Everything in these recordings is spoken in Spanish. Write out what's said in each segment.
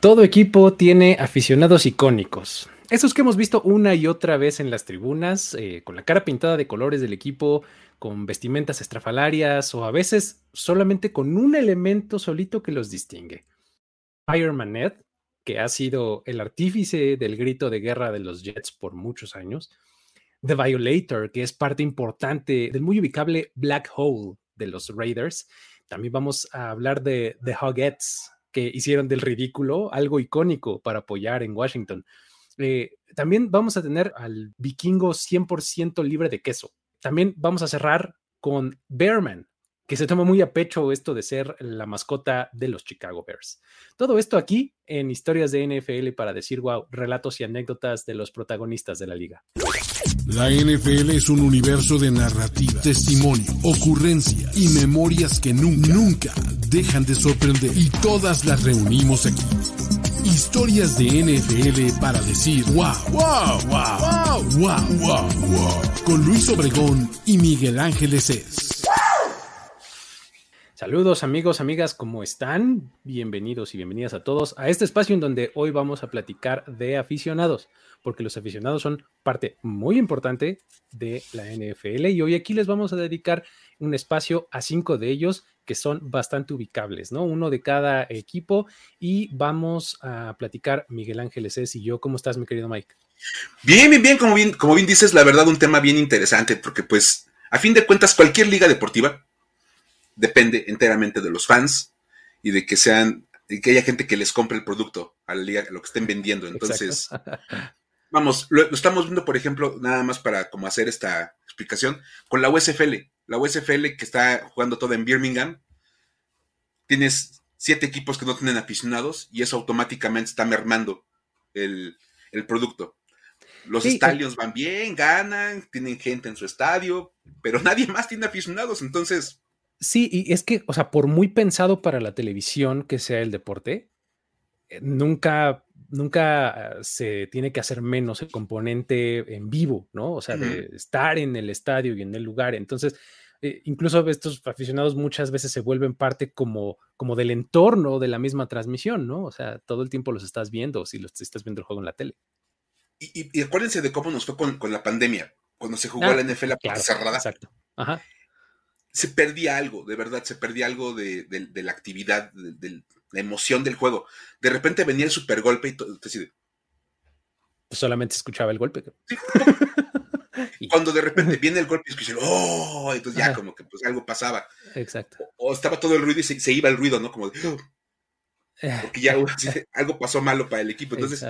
Todo equipo tiene aficionados icónicos. Esos que hemos visto una y otra vez en las tribunas, eh, con la cara pintada de colores del equipo, con vestimentas estrafalarias o a veces solamente con un elemento solito que los distingue. Fireman Ed, que ha sido el artífice del grito de guerra de los Jets por muchos años. The Violator, que es parte importante del muy ubicable Black Hole de los Raiders. También vamos a hablar de The Hogettes, que hicieron del ridículo algo icónico para apoyar en Washington. Eh, también vamos a tener al vikingo 100% libre de queso. También vamos a cerrar con Bearman, que se toma muy a pecho esto de ser la mascota de los Chicago Bears. Todo esto aquí en historias de NFL para decir, wow, relatos y anécdotas de los protagonistas de la liga. La NFL es un universo de narrativa, testimonio, ocurrencia y memorias que nunca, nunca dejan de sorprender. Y todas las reunimos aquí. Historias de NFL para decir wow, wow, wow, wow, wow, wow, wow. Con Luis Obregón y Miguel Ángeles es. Saludos amigos, amigas, ¿cómo están? Bienvenidos y bienvenidas a todos a este espacio en donde hoy vamos a platicar de aficionados, porque los aficionados son parte muy importante de la NFL y hoy aquí les vamos a dedicar un espacio a cinco de ellos que son bastante ubicables, ¿no? Uno de cada equipo y vamos a platicar Miguel Ángeles es y yo. ¿Cómo estás, mi querido Mike? Bien, bien, bien, como bien, como bien dices, la verdad un tema bien interesante porque pues a fin de cuentas cualquier liga deportiva depende enteramente de los fans y de que sean, y que haya gente que les compre el producto a la liga, lo que estén vendiendo. Entonces, vamos, lo, estamos viendo, por ejemplo, nada más para como hacer esta explicación, con la USFL. La USFL que está jugando toda en Birmingham, tienes siete equipos que no tienen aficionados y eso automáticamente está mermando el, producto. Los estadios van bien, ganan, tienen gente en su estadio, pero nadie más tiene aficionados, entonces Sí, y es que, o sea, por muy pensado para la televisión que sea el deporte, eh, nunca, nunca se tiene que hacer menos el componente en vivo, ¿no? O sea, de estar en el estadio y en el lugar. Entonces, eh, incluso estos aficionados muchas veces se vuelven parte como, como del entorno de la misma transmisión, ¿no? O sea, todo el tiempo los estás viendo si los estás viendo el juego en la tele. Y, acuérdense de cómo nos fue con, la pandemia, cuando se jugó la NFL a claro, cerrada. Exacto. Ajá se perdía algo, de verdad, se perdía algo de, la actividad, de, la emoción del juego. De repente venía el super golpe y todo, pues solamente escuchaba el golpe. y cuando de repente viene el golpe y escuché, ¡oh! Entonces ya como que pues algo pasaba. Exacto. O, estaba todo el ruido y se, iba el ruido, ¿no? Como de, oh". porque ya algo pasó malo para el equipo. Entonces,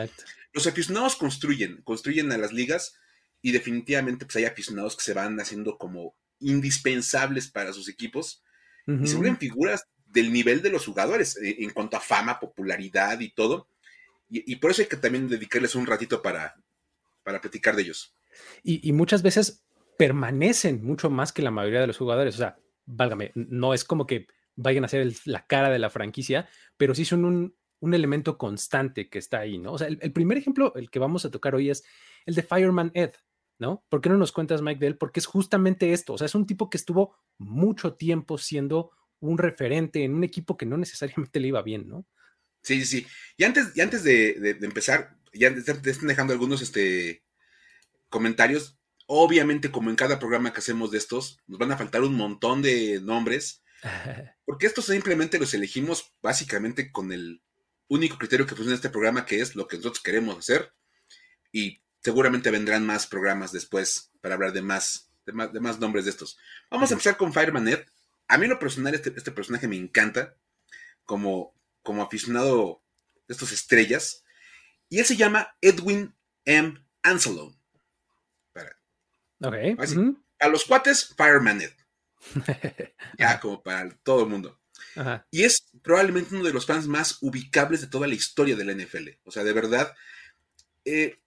los aficionados construyen, construyen a las ligas y definitivamente pues hay aficionados que se van haciendo como indispensables para sus equipos y se vuelven figuras del nivel de los jugadores eh, en cuanto a fama, popularidad y todo. Y, por eso hay que también dedicarles un ratito para, para platicar de ellos. Y, muchas veces permanecen mucho más que la mayoría de los jugadores. O sea, válgame, no es como que vayan a ser la cara de la franquicia, pero sí son un, un elemento constante que está ahí, ¿no? O sea, el, el, primer ejemplo, el que vamos a tocar hoy es el de Fireman Ed. ¿No? ¿Por qué no nos cuentas, Mike, de él? Porque es justamente esto, o sea, es un tipo que estuvo mucho tiempo siendo un referente en un equipo que no necesariamente le iba bien, ¿no? Sí, sí, sí. Y antes, y antes de, empezar, ya te están dejando algunos este, comentarios. Obviamente, como en cada programa que hacemos de estos, nos van a faltar un montón de nombres, porque estos simplemente los elegimos básicamente con el único criterio que funciona en este programa, que es lo que nosotros queremos hacer. Y seguramente vendrán más programas después para hablar de más, de más, nombres de eston Vamos a empezar con Fireman Ed. A mí en lo personal este, este, personaje me encanta como, como aficionado de estas estrellas. Y él se llama Edwin M. Anselo. A los cuates, Fireman Ed. ya, como para todo el mundo. Y es probablemente uno de los fans más ubicables de toda la historia de la NFL. O sea, de verdad, eh,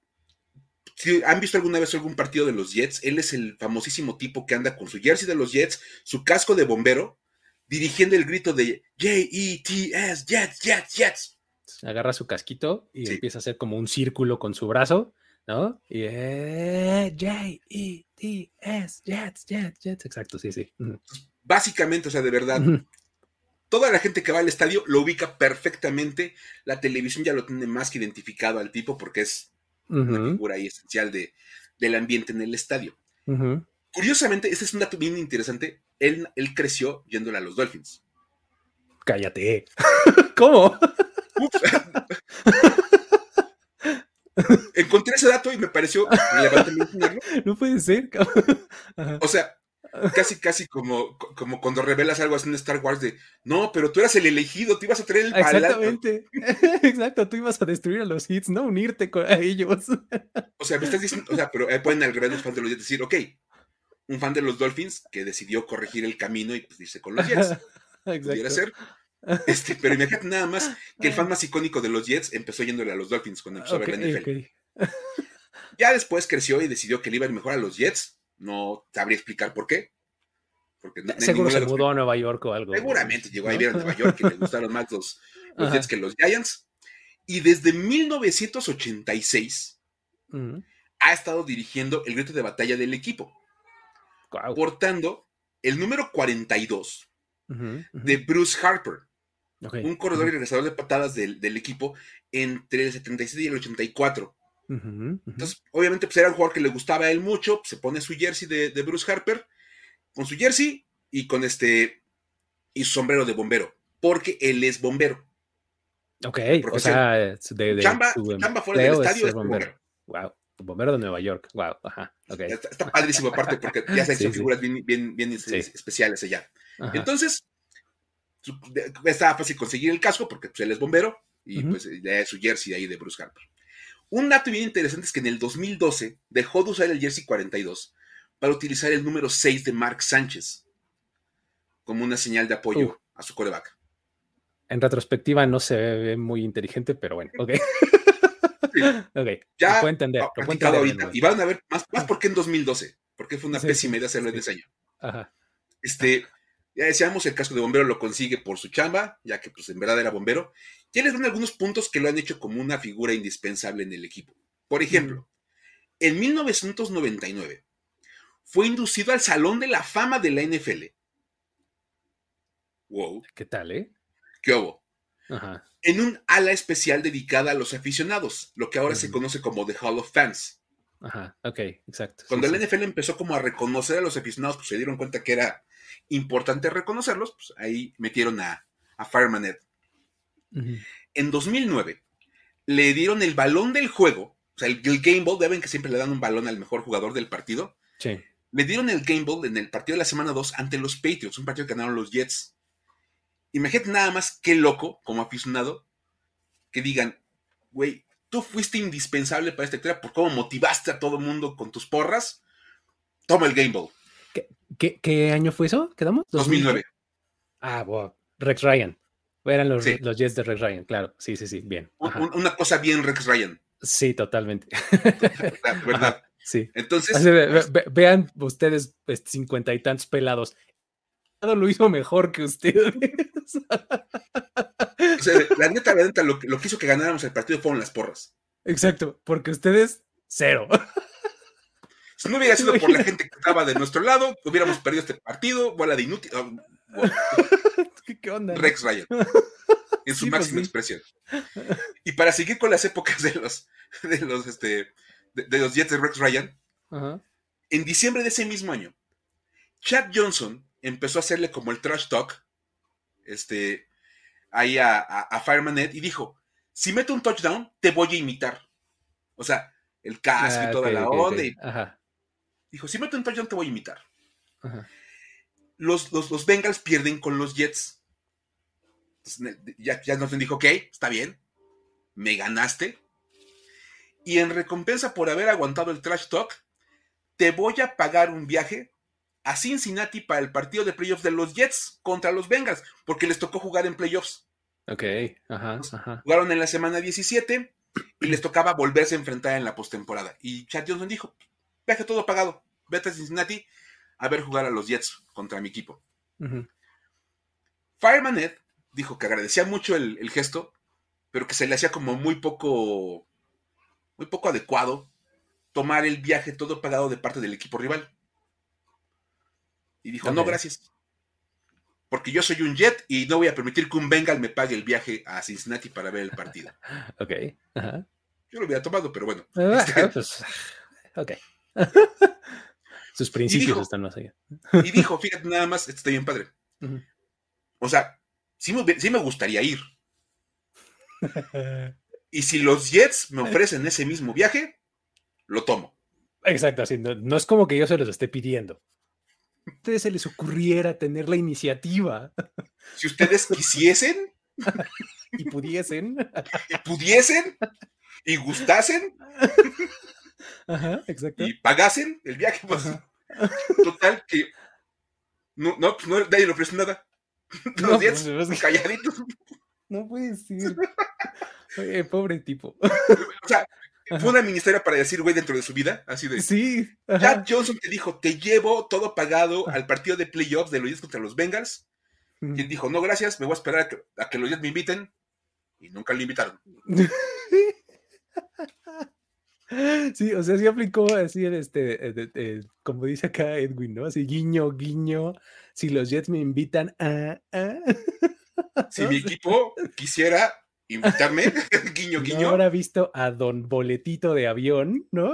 si han visto alguna vez algún partido de los Jets, él es el famosísimo tipo que anda con su jersey de los Jets, su casco de bombero, dirigiendo el grito de J-E-T-S, Jets, Jets, Jets. Agarra su casquito y empieza a hacer como un círculo con su brazo, ¿no? Y eh, J-E-T-S, Jets, Jets, Jets. Exacto, sí, sí. Básicamente, o sea, de verdad, toda la gente que va al estadio lo ubica perfectamente. La televisión ya lo tiene más que identificado al tipo porque es una figura ahí esencial de, del ambiente en el estadio. Curiosamente, este es un dato bien interesante. Él, él creció yéndole a los Dolphins. Cállate. ¿Cómo? Encontré ese dato y me pareció No puede ser. o sea, casi, casi como, como cuando revelas algo así en Star Wars de, no, pero tú eras el elegido, tú ibas a traer el Exactamente. Exacto, tú ibas a destruir a los hits, no unirte con, a ellos. o sea, me estás diciendo, o sea, pero pueden al revés los fans de los Jets decir, ok, un fan de los Dolphins que decidió corregir el camino y pues irse con los Jets. Pudiera ser. Este, pero imagínate nada más que el fan más icónico de los Jets empezó yéndole a los Dolphins cuando empezó a ver la NFL. Ya después creció y decidió que le iba a ir mejor a los Jets. No sabría explicar por qué. Porque Seguro se mudó a Nueva York o algo. Seguramente llegó a vivir a Nueva York y le gustaron más los, Jets que los Giants. Y desde 1986 ha estado dirigiendo el grito de batalla del equipo. Portando el número 42 de Bruce Harper un corredor y regresador de patadas del, equipo entre el 77 y el 84. Entonces, obviamente, pues era un jugador que le gustaba a él mucho. se pone su jersey de, Bruce Harper, con su jersey y con este y su sombrero de bombero, porque él es bombero. Ok, o sea, de, chamba, fuera del estadio es bombero. Wow, bombero de Nueva York. Wow, ajá. Okay. Está, padrísimo, aparte, porque ya se son figuras bien, bien, bien especiales allá. Entonces, estaba fácil conseguir el casco porque pues, él es bombero y pues le su jersey ahí de Bruce Harper. Un dato bien interesante es que en el 2012 dejó de usar el jersey 42 para utilizar el número 6 de Mark Sánchez como una señal de apoyo uh. a su coreback. En retrospectiva no se ve muy inteligente, pero bueno, ok. Ya lo puedo entender. ahorita. Y van a ver más, más porque en 2012, porque fue una pésima idea hacerlo en ese año. Ajá. Este, ya decíamos, el casco de bombero lo consigue por su chamba, ya que pues en verdad era bombero. Ya les dan algunos puntos que lo han hecho como una figura indispensable en el equipo. Por ejemplo, en 1999 fue inducido al Salón de la Fama de la NFL. Wow. ¿Qué tal, eh? ¿Qué hubo? Ajá. En un ala especial dedicada a los aficionados, lo que ahora se conoce como The Hall of Fans. Ajá, ok, exacto. Cuando la NFL empezó como a reconocer a los aficionados, pues se dieron cuenta que era importante reconocerlos, pues ahí metieron a, a Fireman Ed. En 2009 le dieron el balón del juego, o sea, el, Game Ball, deben que siempre le dan un balón al mejor jugador del partido. Sí. Le dieron el Game Ball en el partido de la semana 2 ante los Patriots, un partido que ganaron los Jets. Imagínate nada más qué loco, como aficionado, que digan, güey, tú fuiste indispensable para esta historia por cómo motivaste a todo el mundo con tus porras. Toma el Game Ball. ¿Qué, año fue eso? ¿Quedamos? 2009. Ah, wow. Rex Ryan. Eran los, los Jets de Rex Ryan, claro. Sí, sí, sí, bien. Una cosa bien Rex Ryan. Sí, totalmente. ¿Verdad? sí. Entonces. vean ustedes pues, cincuenta y tantos pelados. Lo hizo mejor que ustedes. la neta, la neta, lo, lo que hizo que ganáramos el partido fueron las porras. Exacto, porque ustedes, cero. Si no hubiera sido por la gente que estaba de nuestro lado, hubiéramos perdido este partido. Bola de inútil. Oh, ¿Qué, onda? Rex Ryan. En su pues máxima expresión. Y para seguir con las épocas de los, de los, este, de, los Jets de Rex Ryan, en diciembre de ese mismo año, Chad Johnson empezó a hacerle como el trash talk este, ahí a, a, Fireman Ed y dijo: Si meto un touchdown, te voy a imitar. O sea, el casco y ah, toda la onda. Y, Dijo, si meto un touchdown te voy a imitar. Los, los, Bengals pierden con los Jets. ya, ya nos dijo, ok, está bien, me ganaste. Y en recompensa por haber aguantado el trash talk, te voy a pagar un viaje a Cincinnati para el partido de playoffs de los Jets contra los Bengals, porque les tocó jugar en playoffs. Ok, ajá, ajá. Jugaron en la semana 17 y les tocaba volverse a enfrentar en la postemporada. Y Chad Johnson dijo, viaje todo pagado, vete a Cincinnati a ver jugar a los Jets contra mi equipo. Fireman Ed dijo que agradecía mucho el, gesto, pero que se le hacía como muy poco, muy poco adecuado tomar el viaje todo pagado de parte del equipo rival. Y dijo, no, gracias. porque yo soy un Jet y no voy a permitir que un Bengal me pague el viaje a Cincinnati para ver el partido. Ok. Yo lo hubiera tomado, pero bueno. Este, pues, ok. Sus principios dijo- están más allá. y dijo, fíjate nada más, esto está bien padre. O sea, sí me, sí me gustaría ir. Y si los Jets me ofrecen ese mismo viaje, lo tomo. Exacto, así, no, no es como que yo se los esté pidiendo. A ustedes se les ocurriera tener la iniciativa Si ustedes quisiesen y pudiesen. y pudiesen y gustasen Ajá, exacto. y pagasen el viaje, pues total que no, no, pues no, nadie le ofrece nada. Los No, Jets pues, calladitos. no puede ser. Oye, pobre tipo. O sea, fue una ministeria para decir, güey, dentro de su vida, así de. Sí. Jack ajá. Johnson te dijo, te llevo todo pagado al partido de playoffs de los contra los Bengals. Y él dijo, no, gracias, me voy a esperar a que, a que los me inviten. Y nunca lo invitaron. Sí, o sea, sí aplicó así el este, como dice acá Edwin, ¿no? Así guiño, guiño. Si los Jets me invitan a. a. Si mi equipo quisiera invitarme, guiño, No guiño, habrá visto a Don Boletito de avión, ¿no?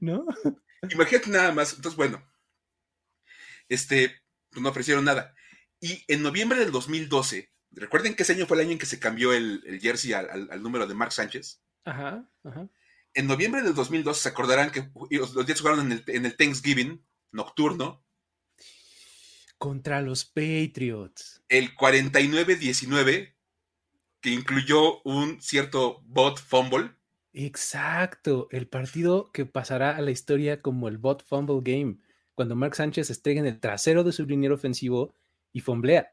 ¿No? imagínate nada más. Entonces, bueno, este, pues no ofrecieron nada. Y en noviembre del 2012, recuerden que ese año fue el año en que se cambió el, el jersey al, al- al número de Mark Sánchez. Ajá, ajá. En noviembre del 2012 se acordarán que los, Jets jugaron en el, en el Thanksgiving nocturno, Contra los Patriots. el 49-19, que incluyó un cierto bot fumble. Exacto, el partido que pasará a la historia como el bot fumble game, cuando Mark Sánchez estrella en el trasero de su liniero ofensivo y fumblea.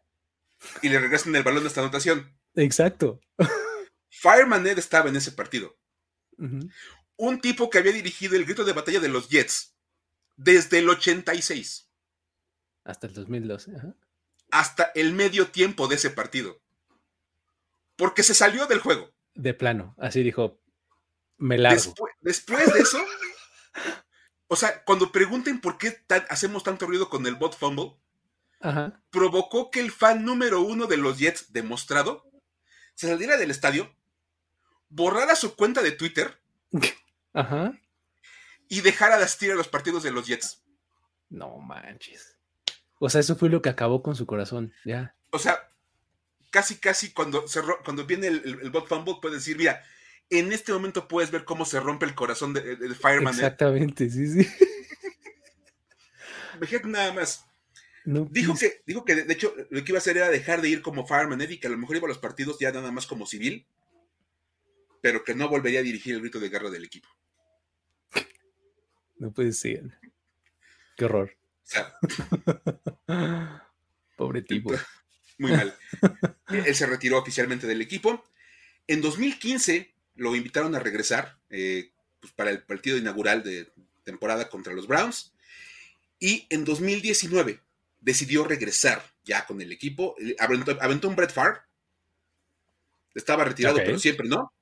y le regresan el balón de esta anotación. Exacto. Fireman Ed estaba en ese partido. Un tipo que había dirigido el grito de batalla de los Jets desde el 86 Hasta el 2012. ajá. hasta el medio tiempo de ese partido. Porque se salió del juego. De plano, así dijo, me largo. Después, después de eso, o sea, cuando pregunten por qué tan- hacemos tanto ruido con el bot fumble, Ajá. provocó que el fan número uno de los Jets demostrado se saliera del estadio, borrara su cuenta de Twitter Ajá. y dejara de asistir a los partidos de los Jets. No manches. O sea, eso fue lo que acabó con su corazón. Ya. O sea, casi, casi cuando, se cuando viene el, el- el bot fumble, puedes decir, mira, en este momento puedes ver cómo se rompe el corazón de, de- de Fireman. ¿eh? Exactamente, sí, sí. Imagínate nada más. No, Dijo que, dijo que de hecho lo que iba a hacer era dejar de ir como Fireman Ed y que a lo mejor iba a los partidos ya nada más como civil, pero que no volvería a dirigir el grito de guerra del equipo. No puede ser. Qué horror. O sea, Pobre tipo. muy mal. Él se retiró oficialmente del equipo. En 2015 lo invitaron a regresar eh, pues, para el partido inaugural de temporada contra los Browns. Y en 2019 decidió regresar ya con el equipo. Eh, Aventó, aventó un Brett Favre. Estaba retirado, pero siempre, ¿no?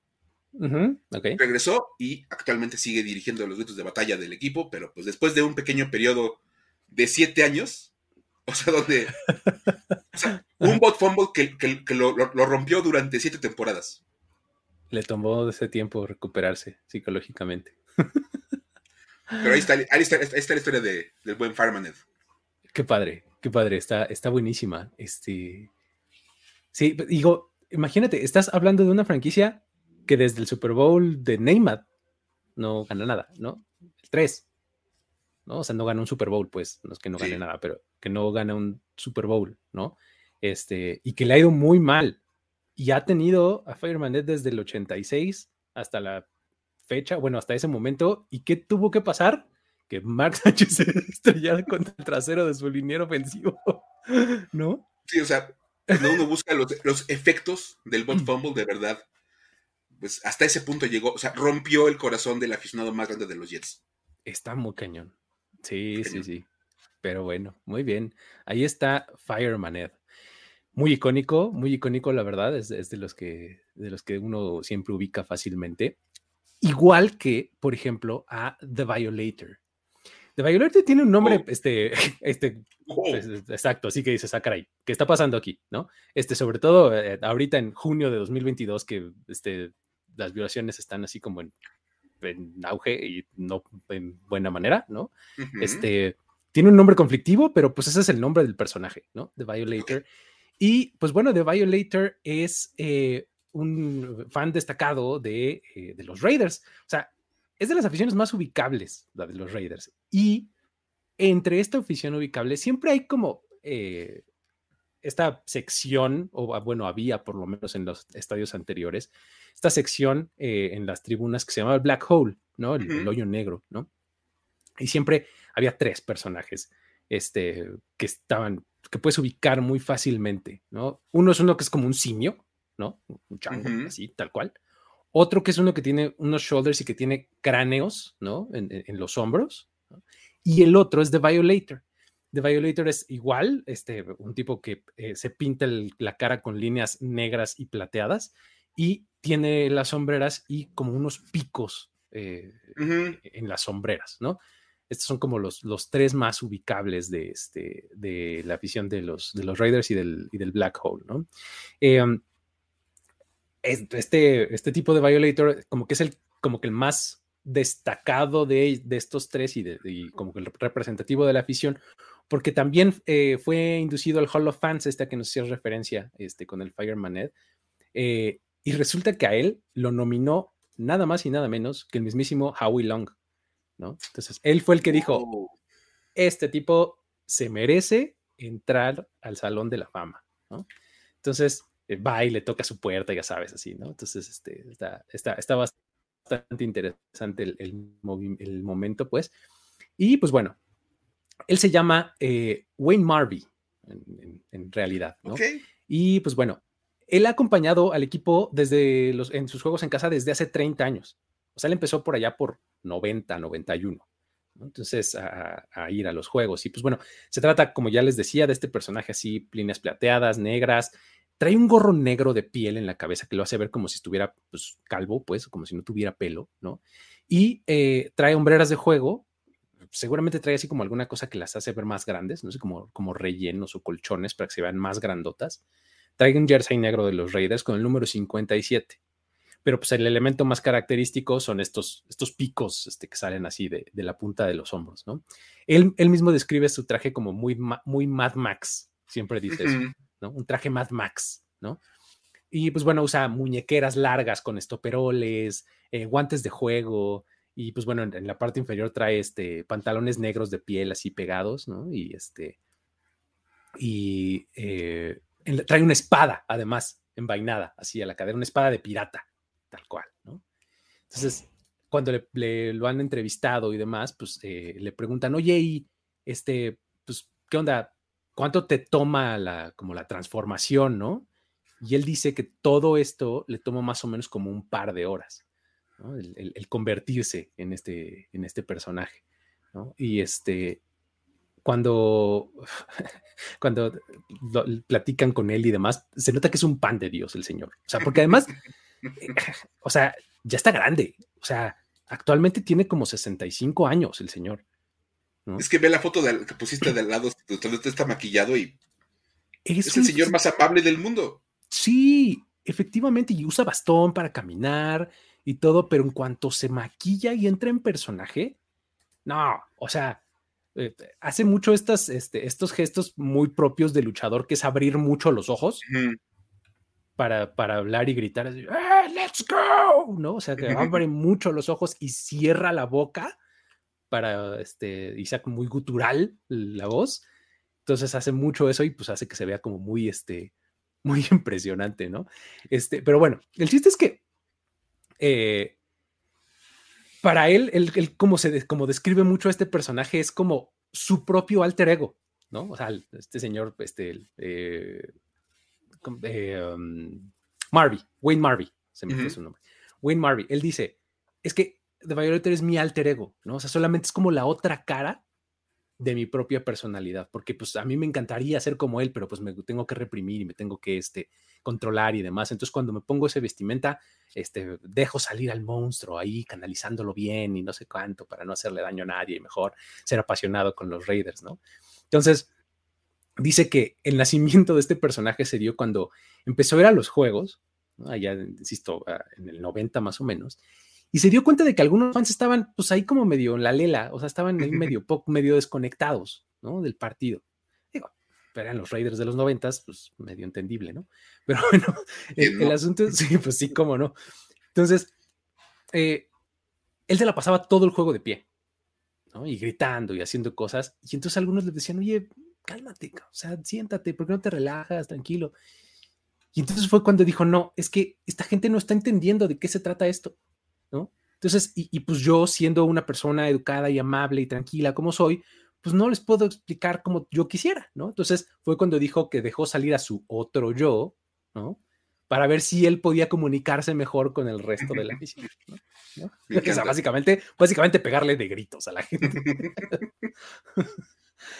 Regresó y actualmente sigue dirigiendo los gritos de batalla del equipo, pero pues después de un pequeño periodo de siete años, o sea, donde o sea, un bot fumble que, que- que lo, lo- lo rompió durante siete temporadas. Le tomó ese tiempo recuperarse psicológicamente. Pero ahí está, ahí está, ahí está la historia de- del buen Fireman Ed. Qué padre, qué padre, está, está buenísima. Este. Sí, digo, imagínate, estás hablando de una franquicia que desde el Super Bowl de Neymar no gana nada, ¿no? El 3. ¿no? O sea, no gana un Super Bowl, pues, no es que no gane Sí. nada, pero que no gana un Super Bowl, ¿no? Este, y que le ha ido muy mal. Y ha tenido a Fireman desde el 86 hasta la fecha, bueno, hasta ese momento. ¿Y qué tuvo que pasar? Que Mark Sánchez se estrellara contra el trasero de su liniero ofensivo, ¿no? Sí, o sea, cuando uno busca los, los efectos del bot fumble, de verdad, pues hasta ese punto llegó, o sea, rompió el corazón del aficionado más grande de los Jets. Está muy cañón. Sí, sí, Cañón. sí. Pero bueno, muy bien. Ahí está Fireman Ed. Muy icónico, muy icónico, la verdad. Es, es de los que de los que uno siempre ubica fácilmente. Igual que, por ejemplo, a The Violator. The Violator tiene un nombre, oh. este, este, oh. exacto, así que dice Sakurai, ¿qué está pasando aquí? ¿No? Este, sobre todo eh, ahorita en junio de 2022, que este, las violaciones están así como en, auge y no en buena manera, ¿no? Este, tiene un nombre conflictivo, pero pues ese es el nombre del personaje, ¿no? The Violator. Y pues bueno, The Violator es eh, un fan destacado de, eh, de los Raiders. O sea, es de las aficiones más ubicables, la de los Raiders. Y entre esta afición ubicable siempre hay como eh, esta sección, o ah, bueno, había por lo menos en los estadios anteriores, esta sección eh, en las tribunas que se llamaba el Black Hole, ¿no? El, hoyo negro, ¿no? Y siempre había tres personajes este, que estaban, que puedes ubicar muy fácilmente, ¿no? Uno es uno que es como un simio, ¿no? Un chango, así, tal cual. Otro que es uno que tiene unos shoulders y que tiene cráneos, ¿no? En, los hombros. Y el otro es The Violator. The Violator es igual, este, un tipo que eh, se pinta la cara con líneas negras y plateadas y tiene las sombreras y como unos picos eh, en las sombreras, ¿no? Estos son como los, los tres más ubicables de, este, de la visión de los, de los Raiders y del, y del Black Hole, ¿no? Eh, este, este tipo de Violator como que es el, como que el más destacado de, de estos tres y, de, como que el representativo de la afición, porque también eh, fue inducido al Hall of Fans, esta que nos hacía referencia este, con el Fireman Ed, eh, y resulta que a él lo nominó nada más y nada menos que el mismísimo Howie Long, ¿no? Entonces, él fue el que dijo, oh. este tipo se merece entrar al Salón de la Fama, ¿no? Entonces, eh, va y le toca su puerta, ya sabes, así, ¿no? Entonces, este, está, está, está bastante interesante el, el, momento, pues. Y pues bueno, él se llama eh, Wayne Marby, en, realidad, ¿no? Y pues bueno, él ha acompañado al equipo desde los, en sus juegos en casa desde hace 30 años. O sea, él empezó por allá por 90, 91. Entonces, a, a, ir a los juegos. Y pues bueno, se trata, como ya les decía, de este personaje así, líneas plateadas, negras, Trae un gorro negro de piel en la cabeza que lo hace ver como si estuviera pues, calvo, pues, como si no tuviera pelo, ¿no? Y eh, trae hombreras de juego. Seguramente trae así como alguna cosa que las hace ver más grandes, no sé, como, como rellenos o colchones para que se vean más grandotas. Trae un jersey negro de los Raiders con el número 57 pero pues el elemento más característico son estos, estos picos este, que salen así de, de, la punta de los hombros, ¿no? Él, él, mismo describe su traje como muy, muy Mad Max, siempre dice eso. Un traje Mad Max, ¿no? Y pues bueno, usa muñequeras largas con estoperoles, eh, guantes de juego, y pues bueno, en, la parte inferior trae este pantalones negros de piel así pegados, ¿no? Y este, y eh, trae una espada, además, envainada, así a la cadera, una espada de pirata, tal cual, ¿no? Entonces, cuando le, lo han entrevistado y demás, pues eh, le preguntan, oye, y este, pues, ¿qué onda? ¿cuánto te toma la, como la transformación, no? Y él dice que todo esto le toma más o menos como un par de horas, ¿no? el, convertirse en este, en este personaje, ¿no? Y este, cuando, cuando platican con él y demás, se nota que es un pan de Dios el señor. O sea, porque además, o sea, ya está grande. O sea, actualmente tiene como 65 años el señor. Es que ve la foto que pusiste de al lado, donde está maquillado y es, el señor más amable del mundo. Sí, efectivamente, y usa bastón para caminar y todo, pero en cuanto se maquilla y entra en personaje, no, o sea, eh, hace mucho estas, este, estos gestos muy propios de luchador, que es abrir mucho los ojos para, para, hablar y gritar, así, ¡Eh, ¡Let's go! ¿No? O sea, que abre mucho los ojos y cierra la boca para, este, y sea muy gutural la voz. Entonces hace mucho eso y pues hace que se vea como muy, este, muy impresionante, ¿no? Este, pero bueno, el chiste es que eh, para él, él, como, se, como describe mucho a este personaje, es como su propio alter ego, ¿no? O sea, este señor, este, eh, eh um, Wayne Marby, se me fue su nombre. Wayne Marby, él dice, es que The Violator es mi alter ego, ¿no? O sea, solamente es como la otra cara de mi propia personalidad, porque pues a mí me encantaría ser como él, pero pues me tengo que reprimir y me tengo que este, controlar y demás. Entonces cuando me pongo ese vestimenta, este, dejo salir al monstruo ahí canalizándolo bien y no sé cuánto para no hacerle daño a nadie y mejor ser apasionado con los Raiders, ¿no? Entonces, dice que el nacimiento de este personaje se dio cuando empezó a ir a los juegos, allá, insisto, ah, en el 90 más o menos, y se dio cuenta de que algunos fans estaban pues ahí como medio en la lela, o sea, estaban ahí medio poco, medio desconectados, ¿no? Del partido. Eran los Raiders de los noventas, pues medio entendible, ¿no? Pero bueno, el, asunto es, sí, pues sí, cómo no. Entonces, eh, él se la pasaba todo el juego de pie, ¿no? Y gritando y haciendo cosas. Y entonces algunos le decían, oye, cálmate, o sea, siéntate, ¿por qué no te relajas? Tranquilo. Y entonces fue cuando dijo, no, es que esta gente no está entendiendo de qué se trata esto. Entonces, y, pues yo siendo una persona educada y amable y tranquila como soy, pues no les puedo explicar como yo quisiera, ¿no? Entonces fue cuando dijo que dejó salir a su otro yo, ¿no? Para ver si él podía comunicarse mejor con el resto de la ¿no? O sea, básicamente, básicamente pegarle de gritos a la gente.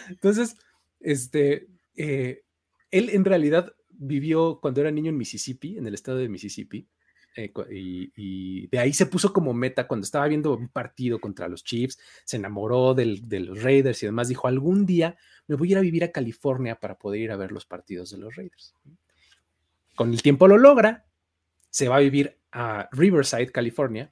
Entonces, este, eh, él en realidad vivió cuando era niño en Mississippi, en el estado de Mississippi, eh, y, de ahí se puso como meta cuando estaba viendo un partido contra los Chiefs, se enamoró de los Raiders y demás, dijo, algún día me voy a ir a vivir a California para poder ir a ver los partidos de los Raiders. Con el tiempo lo logra, se va a vivir a Riverside, California,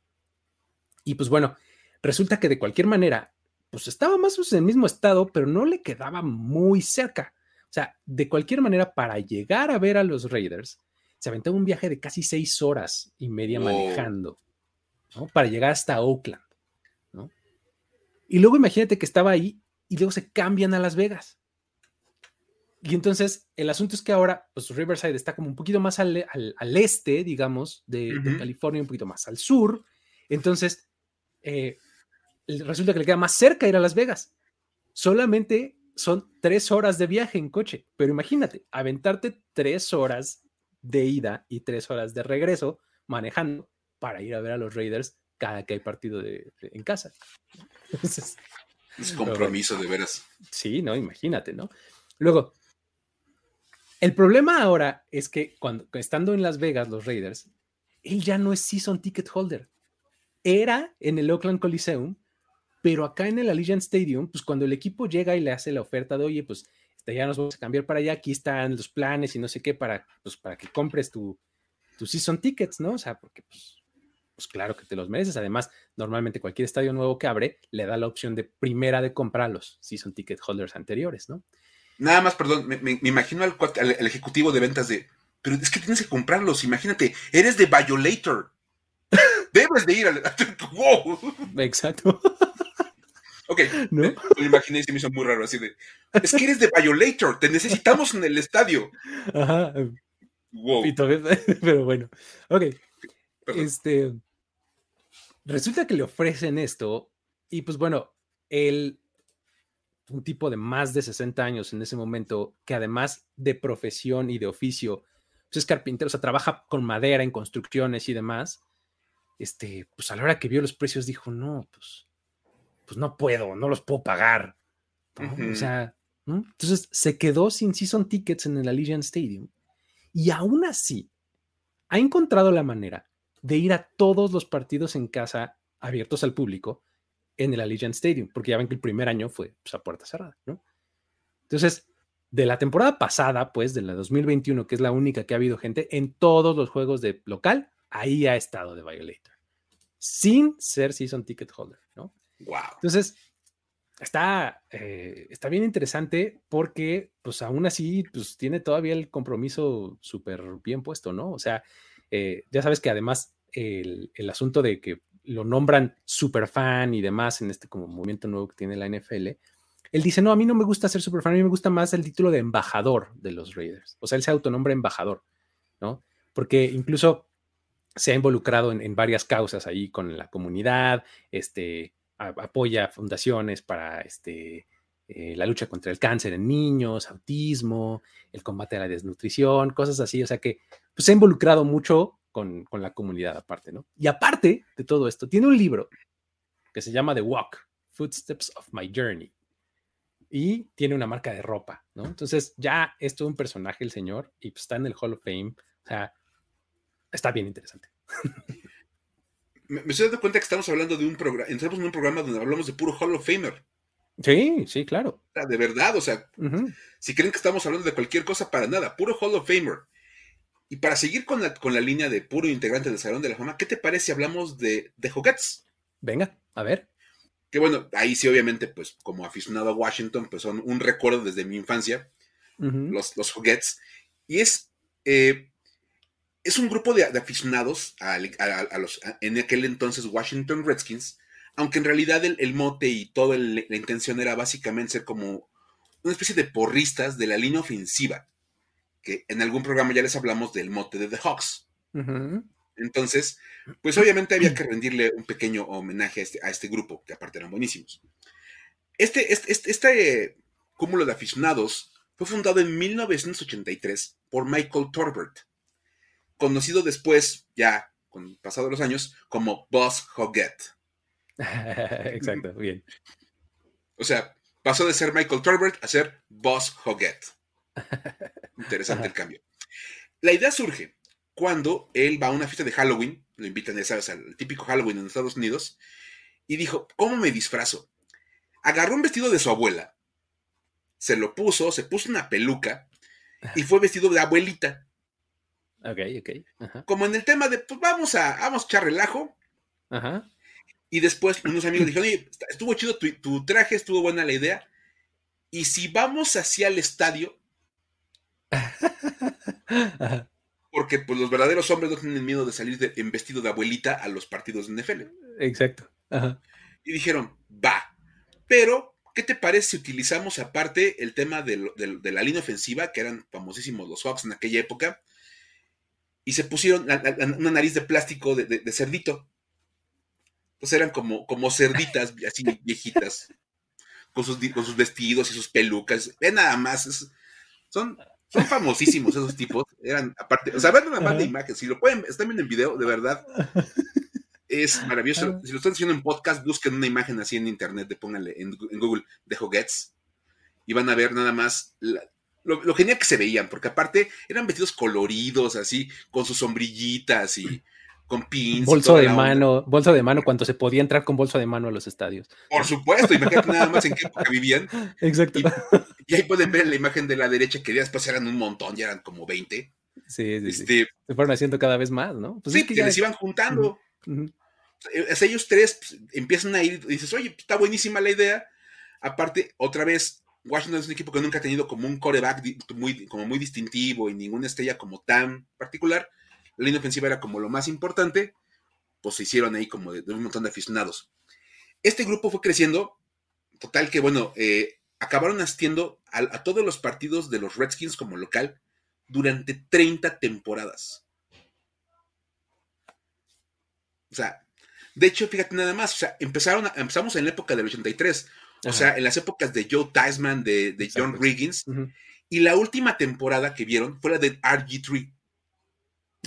y pues bueno, resulta que de cualquier manera, pues estaba más o menos en el mismo estado, pero no le quedaba muy cerca. O sea, de cualquier manera, para llegar a ver a los Raiders, se aventó un viaje de casi seis horas y media manejando, ¿no? Para llegar hasta Oakland, ¿no? Y luego imagínate que estaba ahí y luego se cambian a Las Vegas. Y entonces el asunto es que ahora, pues Riverside está como un poquito más al, este, digamos, de, California, un poquito más al sur. Entonces, eh, resulta que le queda más cerca ir a Las Vegas. Solamente son tres horas de viaje en coche, pero imagínate, aventarte tres horas de ida y tres horas de regreso manejando para ir a ver a los Raiders cada que hay partido de, en casa. es compromiso de veras. Sí, no, imagínate, ¿no? Luego, el problema ahora es que cuando estando en Las Vegas los Raiders, él ya no es season ticket holder. Era en el Oakland Coliseum, pero acá en el Allegiant Stadium, pues cuando el equipo llega y le hace la oferta de, oye, pues este, ya nos vamos a cambiar para allá, aquí están los planes y no sé qué para, pues, para que compres tu, tu season tickets, ¿no? O sea, porque pues, pues claro que te los mereces. Además, normalmente cualquier estadio nuevo que abre le da la opción de primera de comprar los season ticket holders anteriores, ¿no? Nada más, perdón, me, imagino al, ejecutivo de ventas de, pero es que tienes que comprarlos, imagínate, eres de Violator. Debes de ir al... ¡Wow! Exacto. Ok, ¿No? me, imaginé y se me hizo muy raro, así de, es que eres de Violator, te necesitamos en el estadio. Ajá. Wow. Pero bueno, ok. Este, resulta que le ofrecen esto y pues bueno, él, un tipo de más de 60 años en ese momento, que además de profesión y de oficio, pues es carpintero, o sea, trabaja con madera en construcciones y demás, este, pues a la hora que vio los precios dijo, no, pues pues no puedo, no los puedo pagar. O sea, entonces se quedó sin season tickets en el Allegiant Stadium y aún así ha encontrado la manera de ir a todos los partidos en casa abiertos al público en el Allegiant Stadium, porque ya ven que el primer año fue pues, a puerta cerrada, ¿no? Entonces, de la temporada pasada, pues, de la 2021, que es la única que ha habido gente en todos los juegos de local, ahí ha estado de Violator, sin ser season ticket holder, ¿no? Wow. Entonces, está, eh, está bien interesante porque, pues aún así, pues tiene todavía el compromiso súper bien puesto, ¿no? O sea, eh, ya sabes que además el, asunto de que lo nombran super fan y demás en este como movimiento nuevo que tiene la NFL, él dice, no, a mí no me gusta ser super fan, a mí me gusta más el título de embajador de los Raiders. O sea, él se autonombra embajador, ¿no? Porque incluso se ha involucrado en, en varias causas ahí con la comunidad, este, apoya fundaciones para este, eh, la lucha contra el cáncer en niños, autismo, el combate a la desnutrición, cosas así. O sea que pues, se ha involucrado mucho con, con, la comunidad aparte, ¿no? Y aparte de todo esto, tiene un libro que se llama The Walk, Footsteps of My Journey. y tiene una marca de ropa, ¿no? Entonces ya es todo un personaje el señor y pues, está en el Hall of Fame. O sea, está bien interesante. Me, estoy dando cuenta que estamos hablando de un programa, entramos en un programa donde hablamos de puro Hall of Famer. Sí, sí, claro. De verdad, o sea, si creen que estamos hablando de cualquier cosa, para nada, puro Hall of Famer. Y para seguir con la, con la línea de puro integrante del Salón de la Fama, ¿qué te parece si hablamos de, de? Venga, a ver. Que bueno, ahí sí, obviamente, pues como aficionado a Washington, pues son un recuerdo desde mi infancia, los, los Y es, eh, es un grupo de, aficionados a, los, en aquel entonces Washington Redskins, aunque en realidad el, mote y toda la intención era básicamente ser como una especie de porristas de la línea ofensiva, que en algún programa ya les hablamos del mote de The Hawks. Entonces, pues obviamente había que rendirle un pequeño homenaje a este, a este grupo, que aparte eran buenísimos. Este, este, este, este cúmulo de aficionados fue fundado en 1983 por Michael Torbert, conocido después, ya con pasado los años, como Boss Hoggett. Exacto, bien. O sea, pasó de ser Michael Torbert a ser Boss Hoggett. Interesante el cambio. La idea surge cuando él va a una fiesta de Halloween, lo invitan, ya sabes, al típico Halloween en Estados Unidos, y dijo, ¿cómo me disfrazo? Agarró un vestido de su abuela, se lo puso, se puso una peluca y fue vestido de abuelita. Ok, ok. Como en el tema de, pues vamos a, vamos a echar relajo. Ajá. Y después unos amigos dijeron, oye, estuvo chido tu, traje, estuvo buena la idea. Y si vamos hacia el estadio, porque pues los verdaderos hombres no tienen miedo de salir en vestido de abuelita a los partidos de NFL. Exacto. Y dijeron, va, pero ¿qué te parece si utilizamos aparte el tema de, la línea ofensiva, que eran famosísimos los Hawks en aquella época, y se pusieron una nariz de plástico de, cerdito? Entonces eran como, como cerditas así viejitas, con sus, con sus vestidos y sus pelucas. Ve nada más, son, son famosísimos esos tipos. Eran, aparte, o sea, ven una más de imagen. Si lo pueden, están viendo en video, de verdad. Es maravilloso. Si lo están haciendo en podcast, busquen una imagen así en internet, de pónganle en, Google de Hoggets y van a ver nada más lo, genial que se veían, porque aparte eran vestidos coloridos, así, con sus sombrillitas y con pins. Bolso de mano, bolso de mano, cuando se podía entrar con bolso de mano a los estadios. Por supuesto, imagínate nada más en qué época vivían. Exacto. Y, ahí pueden ver la imagen de la derecha, que después eran un montón, ya eran como 20. Sí, sí, este, Se fueron haciendo cada vez más, ¿no? Pues sí, que, les iban juntando. ellos tres pues, empiezan a ir, y dices, oye, está buenísima la idea. Aparte, otra vez, Washington es un equipo que nunca ha tenido como un coreback muy, como muy distintivo y ninguna estrella como tan particular. La línea ofensiva era como lo más importante, pues se hicieron ahí como de, un montón de aficionados. Este grupo fue creciendo, total que bueno, eh, acabaron asistiendo a, todos los partidos de los Redskins como local durante 30 temporadas. O sea, de hecho, fíjate nada más, o sea, empezaron empezamos en la época del 83, o sea, en las épocas de Joe Theismann, de, John Riggins, y la última temporada que vieron fue la de RG3.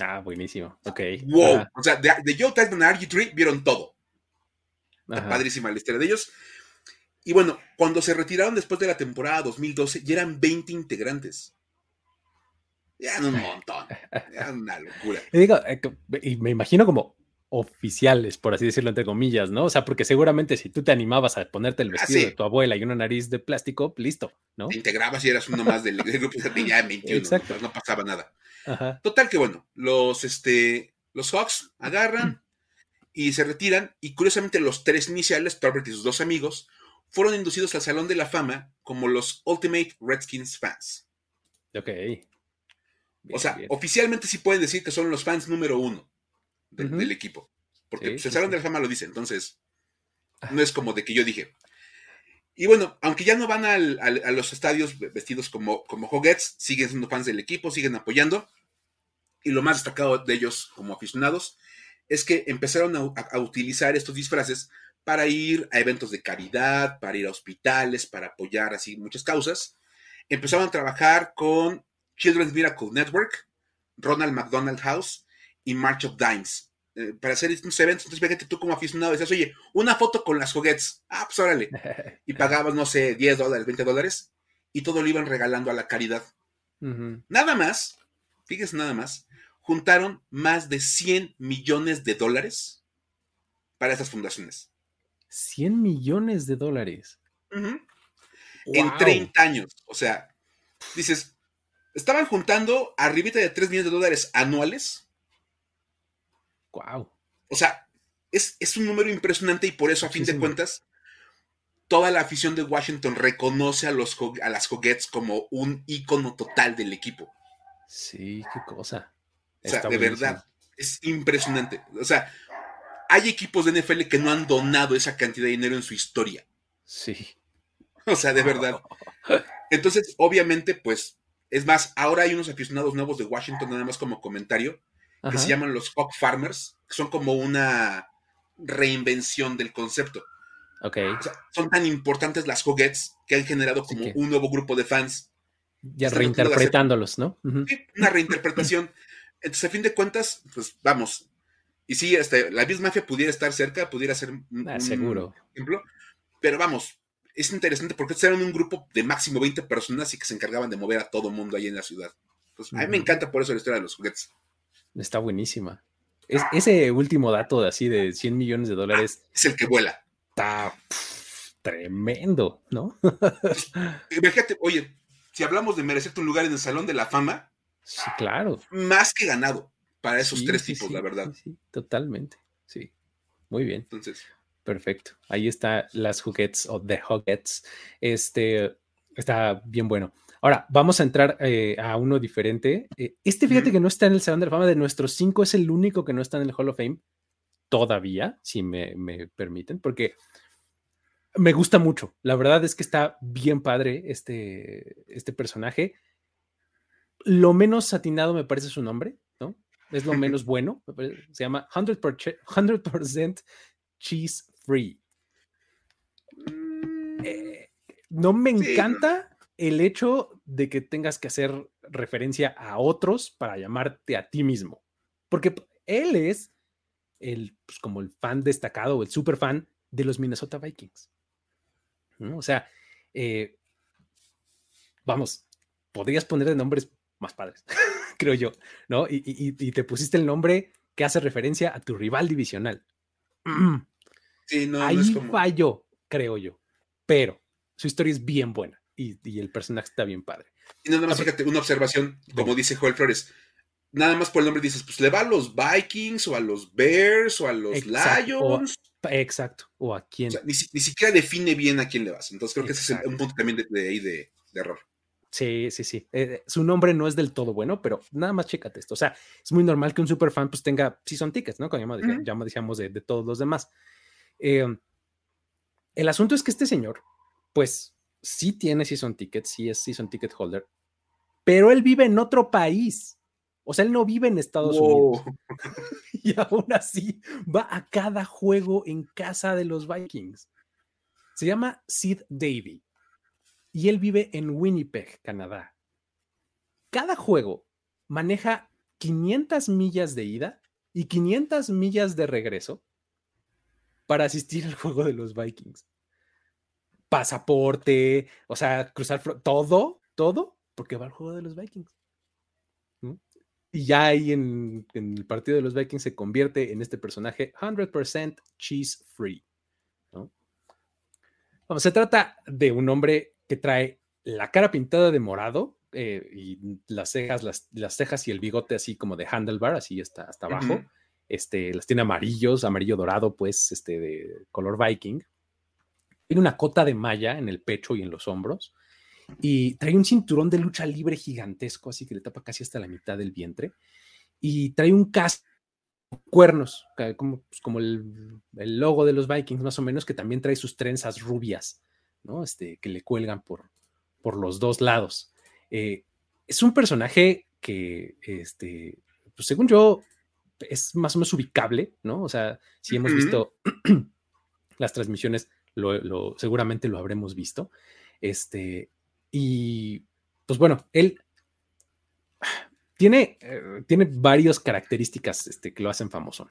Ah, buenísimo. Ok. Wow. O sea, de, Joe Theismann a RG3 vieron todo. Está padrísima la historia de ellos. Y bueno, cuando se retiraron después de la temporada 2012, ya eran 20 integrantes. Ya eran un montón. Eran una locura. Y, digo, eh, y me imagino como oficiales, por así decirlo, entre comillas, ¿no? O sea, porque seguramente si tú te animabas a ponerte el ah, vestido de tu abuela y una nariz de plástico, listo, ¿no? Te integrabas y eras uno más del, grupo de ya 21, Exacto. No, pasaba nada. Total que bueno, los, este, los Hawks agarran y se retiran y curiosamente los tres iniciales, Torbert y sus dos amigos, fueron inducidos al Salón de la Fama como los Ultimate Redskins fans. Ok. o sea, oficialmente sí pueden decir que son los fans número uno del, equipo. Porque pues, el Salón de la Fama lo dice, entonces no es como de que yo dije. Y bueno, aunque ya no van a los estadios vestidos como, como siguen siendo fans del equipo, siguen apoyando. Y lo más destacado de ellos como aficionados es que empezaron a, utilizar estos disfraces para ir a eventos de caridad, para ir a hospitales, para apoyar así muchas causas. Empezaron a trabajar con Children's Miracle Network, Ronald McDonald House y March of Dimes, eh, para hacer estos eventos. Entonces, fíjate tú como aficionado decías, oye, una foto con las juguetes. Ah, pues órale. Y pagabas, no sé, 10 dólares, 20 dólares. Y todo lo iban regalando a la caridad. Nada más, fíjese nada más, juntaron más de 100 millones de dólares para esas fundaciones. 100 millones de dólares. En 30 años. O sea, dices, estaban juntando arribita de 3 millones de dólares anuales. Wow. O sea, es, un número impresionante y por eso, a fin de cuentas, toda la afición de Washington reconoce a, los, a las Hoggets como un ícono total del equipo. Sí, qué cosa. O sea, de verdad, es impresionante. O sea, hay equipos de NFL que no han donado esa cantidad de dinero en su historia. Sí. O sea, de verdad. Entonces, obviamente, pues, es más, ahora hay unos aficionados nuevos de Washington, nada más como comentario, que se llaman los Hawk Farmers, que son como una reinvención del concepto. Ok. son tan importantes las Hoggets que han generado como un nuevo grupo de fans. Ya reinterpretándolos, ¿no? Sí, una reinterpretación. Entonces, a fin de cuentas, pues vamos. Y sí, este, la misma Mafia pudiera estar cerca, pudiera ser un, ah, seguro. ejemplo. Pero vamos, es interesante porque eran un grupo de máximo 20 personas y que se encargaban de mover a todo mundo ahí en la ciudad. Entonces, a mí me encanta por eso la historia de los juguetes. Está buenísima. Es, ese último dato de así de 100 millones de dólares. es el que vuela. Está tremendo, ¿no? Imagínate, oye, si hablamos de merecerte un lugar en el Salón de la Fama, Sí, claro. Más que ganado para esos tres tipos, la verdad. Sí, totalmente. Sí. Muy bien. Entonces. Perfecto. Ahí está las Juguetes o The Juguetes. Este está bien bueno. Ahora, vamos a entrar eh, a uno diferente. Eh, este, fíjate que no está en el Salón de la Fama de nuestros cinco, es el único que no está en el Hall of Fame todavía, si me, me permiten, porque me gusta mucho. La verdad es que está bien padre este, este personaje lo menos satinado me parece su nombre, ¿no? Es lo menos bueno. Se llama 100%, cheese free. Mm. Eh, no me encanta el hecho de que tengas que hacer referencia a otros para llamarte a ti mismo. Porque él es el, pues, como el fan destacado o el super fan de los Minnesota Vikings. O sea, eh, vamos, podrías ponerle nombres más padres, creo yo, ¿no? Y, te pusiste el nombre que hace referencia a tu rival divisional. Sí, no, Ahí falló, creo yo, pero su historia es bien buena y, el personaje está bien padre. Y nada más, fíjate, una observación, como dice Joel Flores, nada más por el nombre dices, pues le va a los Vikings o a los Bears o a los Lions. exacto, o a quién. ni, siquiera define bien a quién le vas. Entonces creo que ese es un punto también de, de, de error. Sí, sí, sí. Eh, su nombre no es del todo bueno, pero nada más chécate esto. O sea, es muy normal que un superfan pues tenga season tickets, ¿no? Como ya, decíamos de, todos los demás. Em, el asunto es que este señor, pues sí tiene season tickets, sí es season ticket holder, pero él vive en otro país. O sea, él no vive en Estados Unidos. y aún así va a cada juego en casa de los Vikings. Se llama Sid Davy y él vive en Winnipeg, Canadá. Cada juego maneja 500 millas de ida y 500 millas de regreso para asistir al juego de los Vikings. Pasaporte, o sea, cruzar todo, todo, porque va al juego de los Vikings. Y ya ahí en, en, el partido de los Vikings se convierte en este personaje 100% cheese free. Vamos, se trata de un hombre que trae la cara pintada de morado eh, y las cejas, las, cejas y el bigote así como de handlebar, así hasta abajo. Este, las tiene amarillos, amarillo dorado, pues, este, de color viking. Tiene una cota de malla en el pecho y en los hombros. Y trae un cinturón de lucha libre gigantesco, así que le tapa casi hasta la mitad del vientre. Y trae un casco cuernos, como, pues, como el, el, logo de los Vikings, más o menos, que también trae sus trenzas rubias. ¿no? Este, que le cuelgan por, por los dos lados. Eh, es un personaje que, este, pues según yo, es más o menos ubicable, ¿no? O sea, si hemos visto las transmisiones, lo, seguramente lo habremos visto. Este, y pues bueno, él tiene, eh, tiene varias características este, que lo hacen famoso.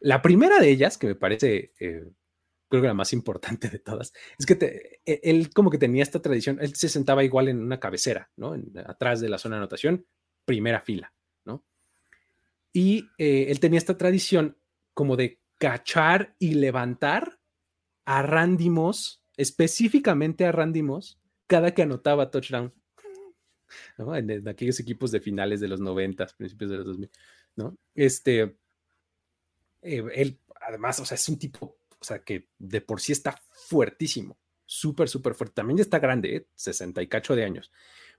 La primera de ellas, que me parece, eh, creo que la más importante de todas, es que e, él como que tenía esta tradición, él se sentaba igual en una cabecera, ¿no? atrás de la zona de anotación, primera fila, ¿no? Y eh, él tenía esta tradición como de cachar y levantar a Randy Moss, específicamente a Randy Moss, cada que anotaba touchdown. En, aquellos equipos de finales de los 90, principios de los 2000, ¿no? Este, eh, él, además, o sea, es un tipo, o sea, que de por sí está fuertísimo, súper, súper fuerte. También ya está grande, ¿eh? 60 y cacho de años,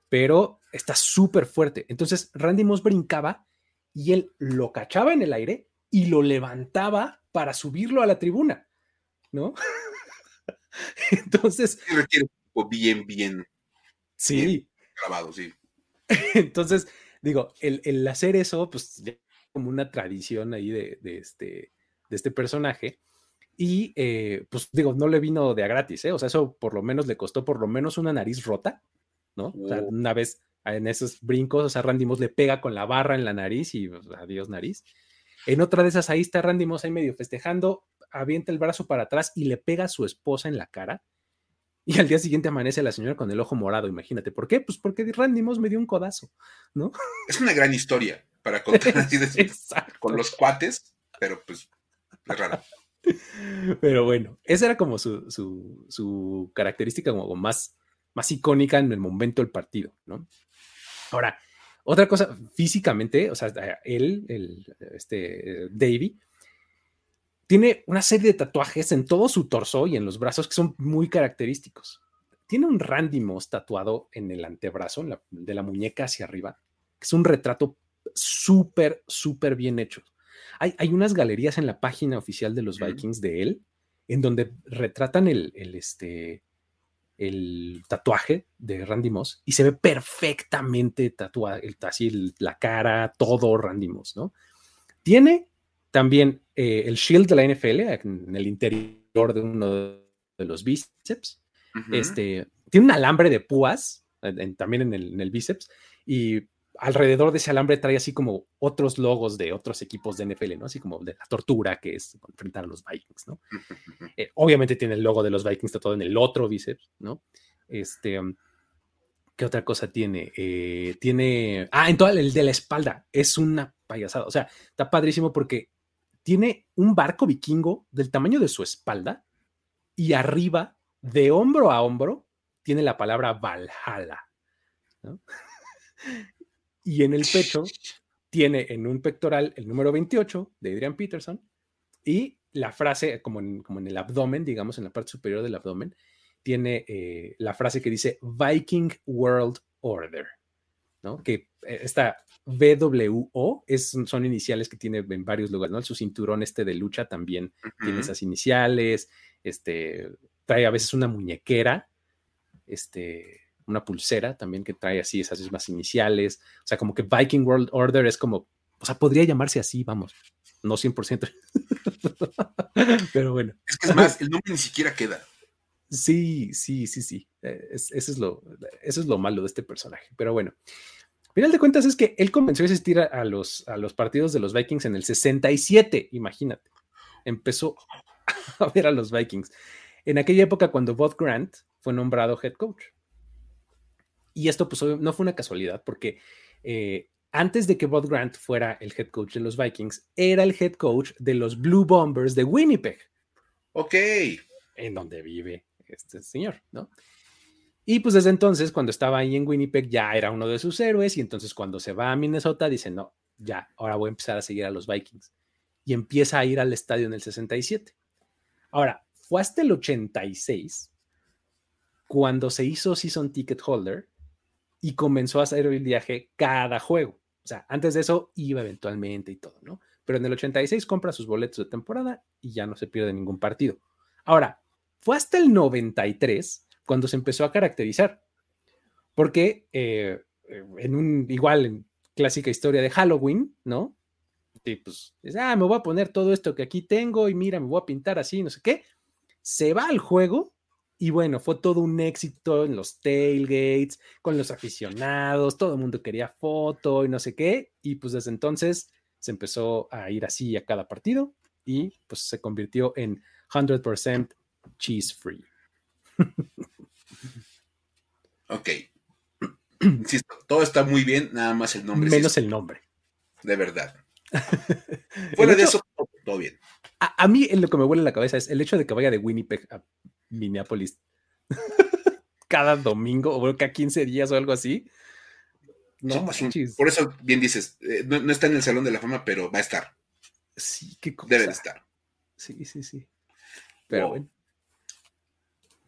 pero está súper fuerte. Entonces, Randy Moss brincaba y él lo cachaba en el aire y lo levantaba para subirlo a la tribuna, ¿no? Entonces. requiere bien, bien. Sí. grabado, sí. Entonces, digo, el, hacer eso, pues como una tradición ahí de, este, de este personaje. Y eh, pues digo, no le vino de a gratis, ¿eh? O sea, eso por lo menos le costó por lo menos una nariz rota, ¿no? O sea, oh. una vez en esos brincos, o sea, Randy Moss le pega con la barra en la nariz y pues, adiós nariz. En otra de esas, ahí está Randy Moss ahí medio festejando, avienta el brazo para atrás y le pega a su esposa en la cara. Y al día siguiente amanece la señora con el ojo morado, imagínate. ¿Por qué? Pues porque Randy Moss me dio un codazo, ¿no? Es una gran historia para contar así de con los cuates, pero pues es raro. Pero bueno, esa era como su, su, característica como más, más icónica en el momento del partido, ¿no? Ahora, otra cosa, físicamente, o sea, él, el, este, Davy, tiene una serie de tatuajes en todo su torso y en los brazos que son muy característicos. Tiene un Randy Moss tatuado en el antebrazo, de la muñeca hacia arriba, que es un retrato súper, súper bien hecho. Hay, hay, unas galerías en la página oficial de los Vikings de él, en donde retratan el, el, este, el tatuaje de Randy Moss y se ve perfectamente tatuado, así la cara, todo Randy Moss, ¿no? Tiene también eh, el shield de la NFL en el interior de uno de los bíceps. este, tiene un alambre de púas también en el, en el, bíceps y alrededor de ese alambre trae así como otros logos de otros equipos de NFL, ¿no? Así como de la tortura que es enfrentar a los Vikings, ¿no? Eh, obviamente tiene el logo de los Vikings todo en el otro bíceps, ¿no? Este, ¿qué otra cosa tiene? Eh, tiene, ah, en todo el de la espalda, es una payasada, o sea, está padrísimo porque tiene un barco vikingo del tamaño de su espalda y arriba, de hombro a hombro, tiene la palabra Valhalla, ¿no? y en el pecho tiene en un pectoral el número 28 de Adrian Peterson y la frase, como en, como en el abdomen, digamos, en la parte superior del abdomen, tiene eh, la frase que dice Viking World Order, ¿no? Que eh, esta VWO es, son iniciales que tiene en varios lugares, ¿no? Su cinturón este de lucha también tiene esas iniciales, este, trae a veces una muñequera, este, una pulsera también que trae así esas mismas iniciales. O sea, como que Viking World Order es como, o sea, podría llamarse así, vamos, no 100%. Pero bueno. Es que es más, el nombre ni siquiera queda. Sí, sí, sí, sí. Eh, eso, es lo, eso es lo malo de este personaje. Pero bueno, final de cuentas es que él comenzó a asistir a, los, a los partidos de los Vikings en el 67, imagínate. Empezó a ver a los Vikings. En aquella época cuando Bob Grant fue nombrado head coach. Y esto pues no fue una casualidad porque eh, antes de que Bob Grant fuera el head coach de los Vikings, era el head coach de los Blue Bombers de Winnipeg. Ok. En donde vive este señor, ¿no? Y pues desde entonces, cuando estaba ahí en Winnipeg, ya era uno de sus héroes y entonces cuando se va a Minnesota, dice, no, ya, ahora voy a empezar a seguir a los Vikings. Y empieza a ir al estadio en el 67. Ahora, fue hasta el 86 cuando se hizo season ticket holder y comenzó a hacer el viaje cada juego. O sea, antes de eso iba eventualmente y todo, ¿no? Pero en el 86 compra sus boletos de temporada y ya no se pierde ningún partido. Ahora, fue hasta el 93 cuando se empezó a caracterizar, porque eh, en un igual en clásica historia de Halloween, ¿no? Y pues, ah, me voy a poner todo esto que aquí tengo y mira, me voy a pintar así, no sé qué. Se va al juego y bueno, fue todo un éxito en los tailgates, con los aficionados, todo el mundo quería foto y no sé qué. Y pues desde entonces se empezó a ir así a cada partido y pues se convirtió en 100% cheese free. ok. Insisto, todo está muy bien, nada más el nombre. Menos el nombre. De verdad. Fuera de eso, todo bien. A, mí lo que me huele la cabeza es el hecho de que vaya de Winnipeg a Minneapolis cada domingo o cada 15 días o algo así. No, por eso bien dices, eh, no, está en el Salón de la Fama, pero va a estar. Sí, qué cosa. Debe de estar. Sí, sí, sí. Pero bueno.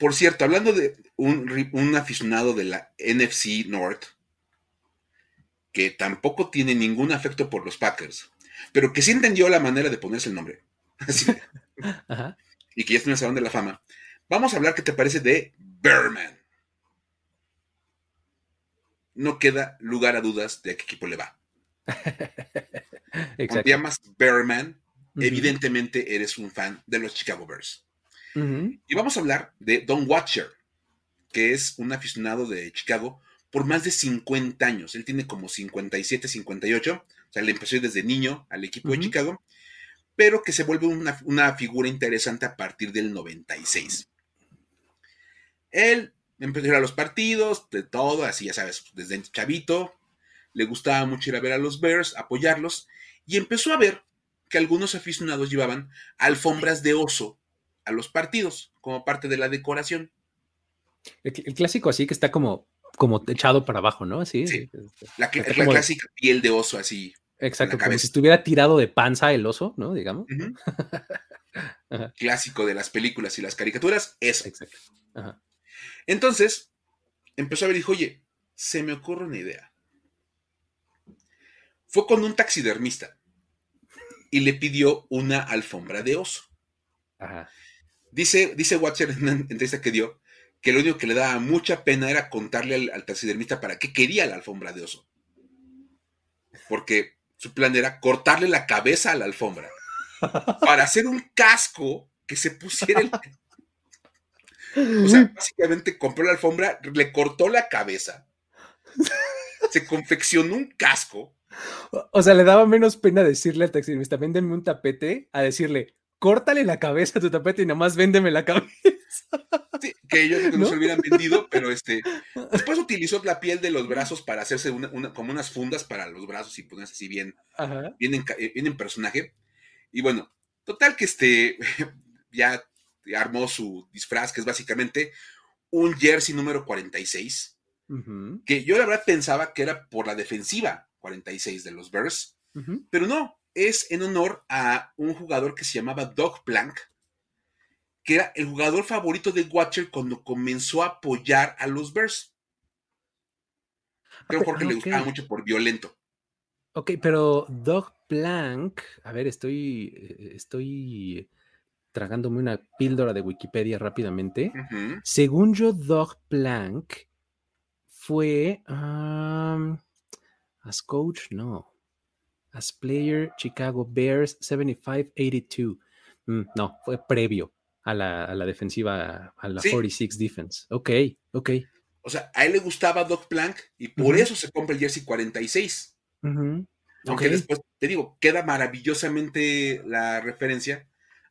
Por cierto, hablando de un, aficionado de la NFC North, que tampoco tiene ningún afecto por los Packers, pero que sí entendió la manera de ponerse el nombre. Y que ya está en el Salón de la Fama. Vamos a hablar, ¿qué te parece de Bearman? No queda lugar a dudas de a qué equipo le va. Cuando te llamas Bearman, evidentemente eres un fan de los Chicago Bears. Y vamos a hablar de Don Watcher, que es un aficionado de Chicago por más de 50 años. Él tiene como 57, 58. O sea, le empezó desde niño al equipo de Chicago, pero que se vuelve una, una, figura interesante a partir del 96. Él empezó a ir a los partidos, de todo, así ya sabes, desde chavito. Le gustaba mucho ir a ver a los Bears, apoyarlos, y empezó a ver que algunos aficionados llevaban alfombras de oso a los partidos como parte de la decoración. El, clásico así que está como, como echado para abajo, ¿no? Así. Sí. Este, la, clásica piel de oso así. Exacto, como si estuviera tirado de panza el oso, ¿no? Digamos. Clásico de las películas y las caricaturas, eso. Exacto. Entonces, empezó a ver y dijo, oye, se me ocurre una idea. Fue con un taxidermista y le pidió una alfombra de oso. Ajá. Dice, dice Watcher en una entrevista que dio que lo único que le daba mucha pena era contarle al, taxidermista para qué quería la alfombra de oso. Porque su plan era cortarle la cabeza a la alfombra para hacer un casco que se pusiera el... O sea, básicamente compró la alfombra, le cortó la cabeza, se confeccionó un casco. O sea, le daba menos pena decirle al taxidermista, véndeme un tapete, a decirle, córtale la cabeza a tu tapete y nomás véndeme la cabeza. Sí, que ellos no, se hubieran vendido, pero este. Después utilizó la piel de los brazos para hacerse como unas fundas para los brazos y ponerse así bien, bien en, personaje. Y bueno, total que este ya armó su disfraz, que es básicamente un jersey número 46, que yo la verdad pensaba que era por la defensiva 46 de los Bears, pero no, es en honor a un jugador que se llamaba Doug Blank, que era el jugador favorito de Watcher cuando comenzó a apoyar a los Bears. Creo que Jorge le gustaba mucho por violento. Ok, pero Doug Blank, a ver, estoy, eh, estoy tragándome una píldora de Wikipedia rápidamente. Según yo, Doug Blank fue as coach, no as player Chicago Bears 75-82. Mm, no, fue previo a la, defensiva, a la 46 defense. Ok, ok. O sea, a él le gustaba Doc Plank y por eso se compra el jersey 46. Aunque después, te digo, queda maravillosamente la referencia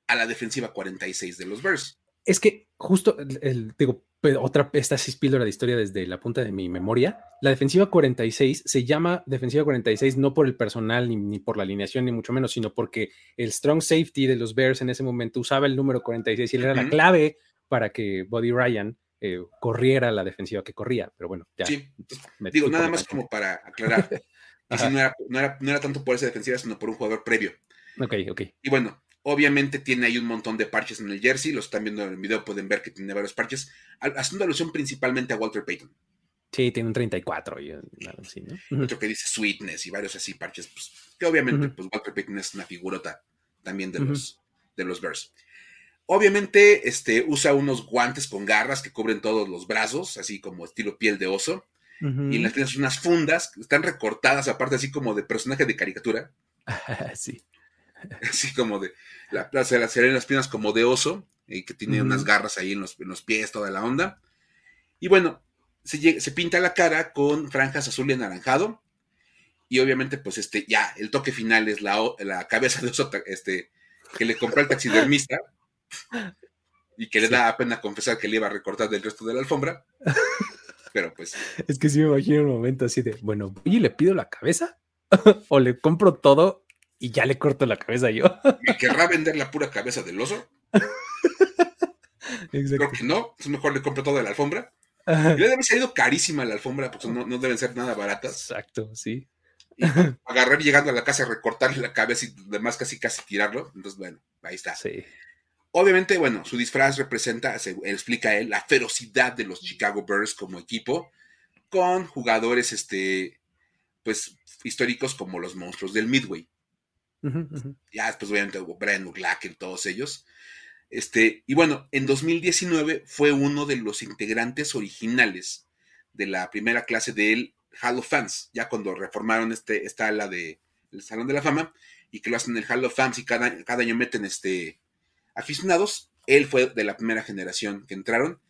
a la defensiva 46 de los Bears. Es que justo, el, digo, otra, esta sí píldora de historia desde la punta de mi memoria. La defensiva 46 se llama defensiva 46 no por el personal ni, por la alineación, ni mucho menos, sino porque el strong safety de los Bears en ese momento usaba el número 46 y él era la clave para que Buddy Ryan eh, corriera la defensiva que corría. Pero bueno, ya. Sí, digo, nada más como para aclarar. no, era, no, era, no era tanto por esa defensiva, sino por un jugador previo. Ok, ok. Y bueno, Obviamente tiene ahí un montón de parches en el jersey, los están viendo en el video, pueden ver que tiene varios parches, haciendo alusión principalmente a Walter Payton. Sí, tiene un 34 y así, ¿no? Otro que dice Sweetness y varios así parches, pues, que obviamente pues Walter Payton es una figurota también de los, de los Bears. Obviamente este, usa unos guantes con garras que cubren todos los brazos, así como estilo piel de oso. Y las tienes unas fundas, están recortadas aparte así como de personaje de caricatura. sí. así como de la plaza de las las piernas como de oso, y que tiene unas garras ahí en los, en los, pies, toda la onda. Y bueno, se, se, pinta la cara con franjas azul y anaranjado. Y obviamente, pues este, ya, el toque final es la, la cabeza de oso este, que le compró el taxidermista y que le da pena confesar que le iba a recortar del resto de la alfombra. Pero pues. Es que sí me imagino un momento así de, bueno, ¿y le pido la cabeza? ¿O le compro todo y ya le corto la cabeza yo? ¿Me querrá vender la pura cabeza del oso? Creo que no, es mejor le compro toda la alfombra. Le debe haber salido carísima la alfombra, porque no, no deben ser nada baratas. Exacto, sí. agarrar llegando a la casa, recortarle la cabeza y demás casi casi tirarlo. Entonces, bueno, ahí está. Sí. Obviamente, bueno, su disfraz representa, se explica él, la ferocidad de los Chicago Bears como equipo, con jugadores, este, pues, históricos como los monstruos del Midway. Ya después, obviamente, hubo Brian y todos ellos. Este, y bueno, en 2019 fue uno de los integrantes originales de la primera clase del Hall of Fans, ya cuando reformaron este, esta ala de el Salón de la Fama, y que lo hacen en el Hall of Fans y cada, cada año meten este aficionados. Él fue de la primera generación que entraron.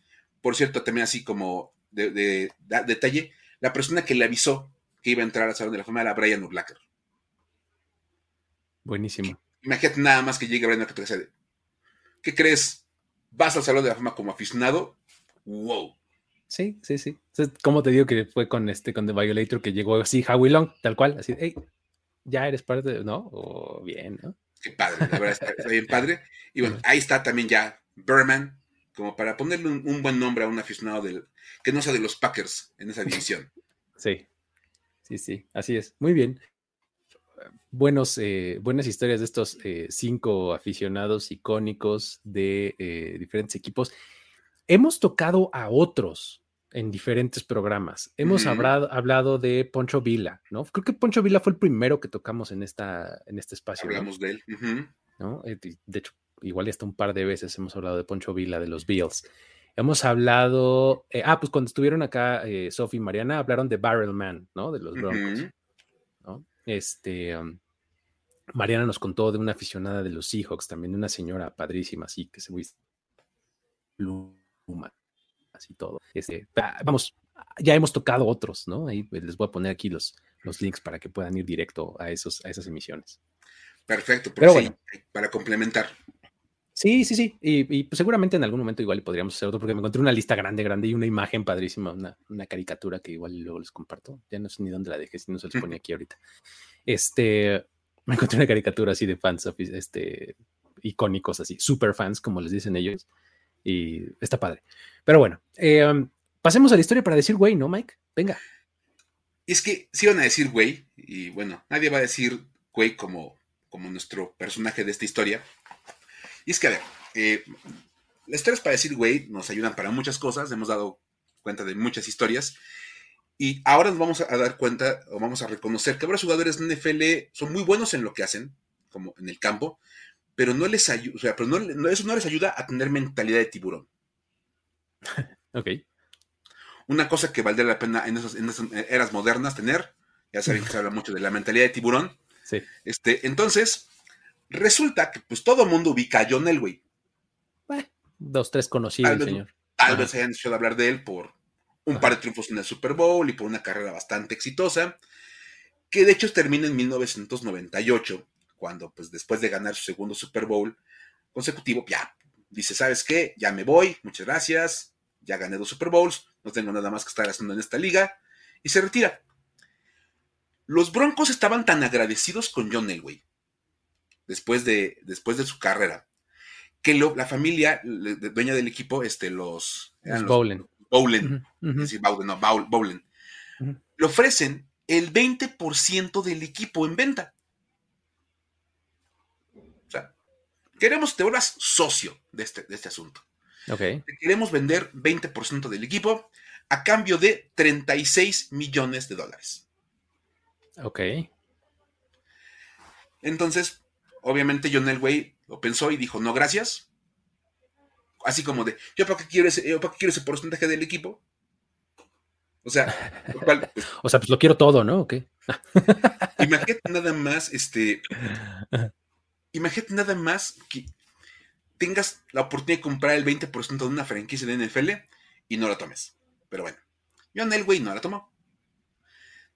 Por cierto, también así como de, detalle, la persona que le avisó que iba a entrar al Salón de la Fama era Brian Urlacher. Buenísimo. Imagínate nada más que llegue Brian Urlacher ¿Qué crees? ¿Vas al Salón de la Fama como aficionado? ¡Wow! Sí, sí, sí. ¿Cómo te digo que fue con este, con The Violator, que llegó así, Howie Long, tal cual, así, hey, ya eres parte de, ¿no? O bien, ¿no? Qué padre, la verdad está, bien padre. Y bueno, ahí está también ya Berman, como para ponerle un, buen nombre a un aficionado del, que no sea de los Packers en esa división. Sí, sí, sí, así es. Muy bien buenos, eh, buenas historias de estos eh, cinco aficionados icónicos de eh, diferentes equipos. Hemos tocado a otros en diferentes programas. Hemos hablado, de Poncho Vila, ¿no? Creo que Poncho Vila fue el primero que tocamos en, esta, en este espacio. Hablamos de él. ¿no? De hecho, igual hasta un par de veces hemos hablado de Poncho Vila, de los Bills. Hemos hablado, ah, pues cuando estuvieron acá Sophie y Mariana, hablaron de Barrel Man, ¿no? De los Broncos. ¿no? Este, um, Mariana nos contó de una aficionada de los Seahawks, también de una señora padrísima, así que se pluma, así todo. Este, vamos, ya hemos tocado otros, ¿no? Ahí pues, les voy a poner aquí los, los links para que puedan ir directo a, esos, a esas emisiones. Perfecto, pero bueno, para complementar. Sí, sí, sí. Y, pues seguramente en algún momento igual podríamos hacer otro, porque me encontré una lista grande, grande y una imagen padrísima, una, una caricatura que igual luego les comparto. Ya no sé ni dónde la dejé, si no se los ponía aquí ahorita. Este, me encontré una caricatura así de fans, este, icónicos así, super fans, como les dicen ellos. Y está padre. Pero bueno, eh, pasemos a la historia para decir güey, ¿no, Mike? Venga. Es que si van a decir güey, y bueno, nadie va a decir güey como, como nuestro personaje de esta historia y es que, a ver, eh, las historias para decir, güey, nos ayudan para muchas cosas, hemos dado cuenta de muchas historias. Y ahora nos vamos a dar cuenta, o vamos a reconocer que los jugadores de NFL son muy buenos en lo que hacen, como en el campo, pero no les ayuda, o sea, pero no, eso no les ayuda a tener mentalidad de tiburón. ok. Una cosa que valdría la pena en, esas eras modernas tener, ya saben que se habla mucho de la mentalidad de tiburón. Sí. Este, entonces, Resulta que pues todo el mundo ubica a John Elway. dos, tres conocidos, señor. Tal vez hayan escuchado hablar de él por un par de triunfos en el Super Bowl y por una carrera bastante exitosa, que de hecho termina en 1998, cuando pues después de ganar su segundo Super Bowl consecutivo, ya dice, ¿sabes qué? Ya me voy, muchas gracias, ya gané dos Super Bowls, no tengo nada más que estar haciendo en esta liga, y se retira. Los Broncos estaban tan agradecidos con John Elway después de, después de su carrera, que la familia dueña del equipo, este, los... Bowlen. Bowlen, Bowlen, no, Bowlen. Le ofrecen el 20% del equipo en venta. O sea, queremos que te vuelvas socio de este, de este asunto. Okay. queremos vender 20% del equipo a cambio de 36 millones de dólares. Ok. Entonces, Obviamente John Elway lo pensó y dijo, no, gracias. Así como de, ¿yo para qué quiero ese, para qué quiero ese porcentaje del equipo? O sea, pues o sea, pues lo quiero todo, ¿no? imagínate nada más, este, imagínate nada más que tengas la oportunidad de comprar el 20% de una franquicia de NFL y no la tomes. Pero bueno, John Elway no la tomó.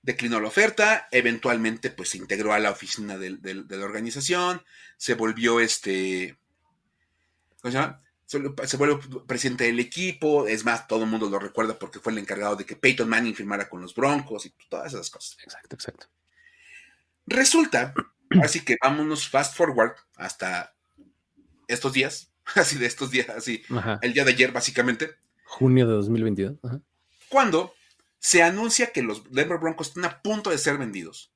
Declinó la oferta, eventualmente pues se integró a la oficina de, la organización, se volvió este, ¿cómo se llama? Se, volvió presidente del equipo, es más, todo el mundo lo recuerda porque fue el encargado de que Peyton Manning firmara con los Broncos y todas esas cosas. Exacto, exacto. Resulta, así que vámonos fast forward hasta estos días, así de estos días, así, el día de ayer básicamente. Junio de 2022. Cuando se anuncia que los Denver Broncos están a punto de ser vendidos.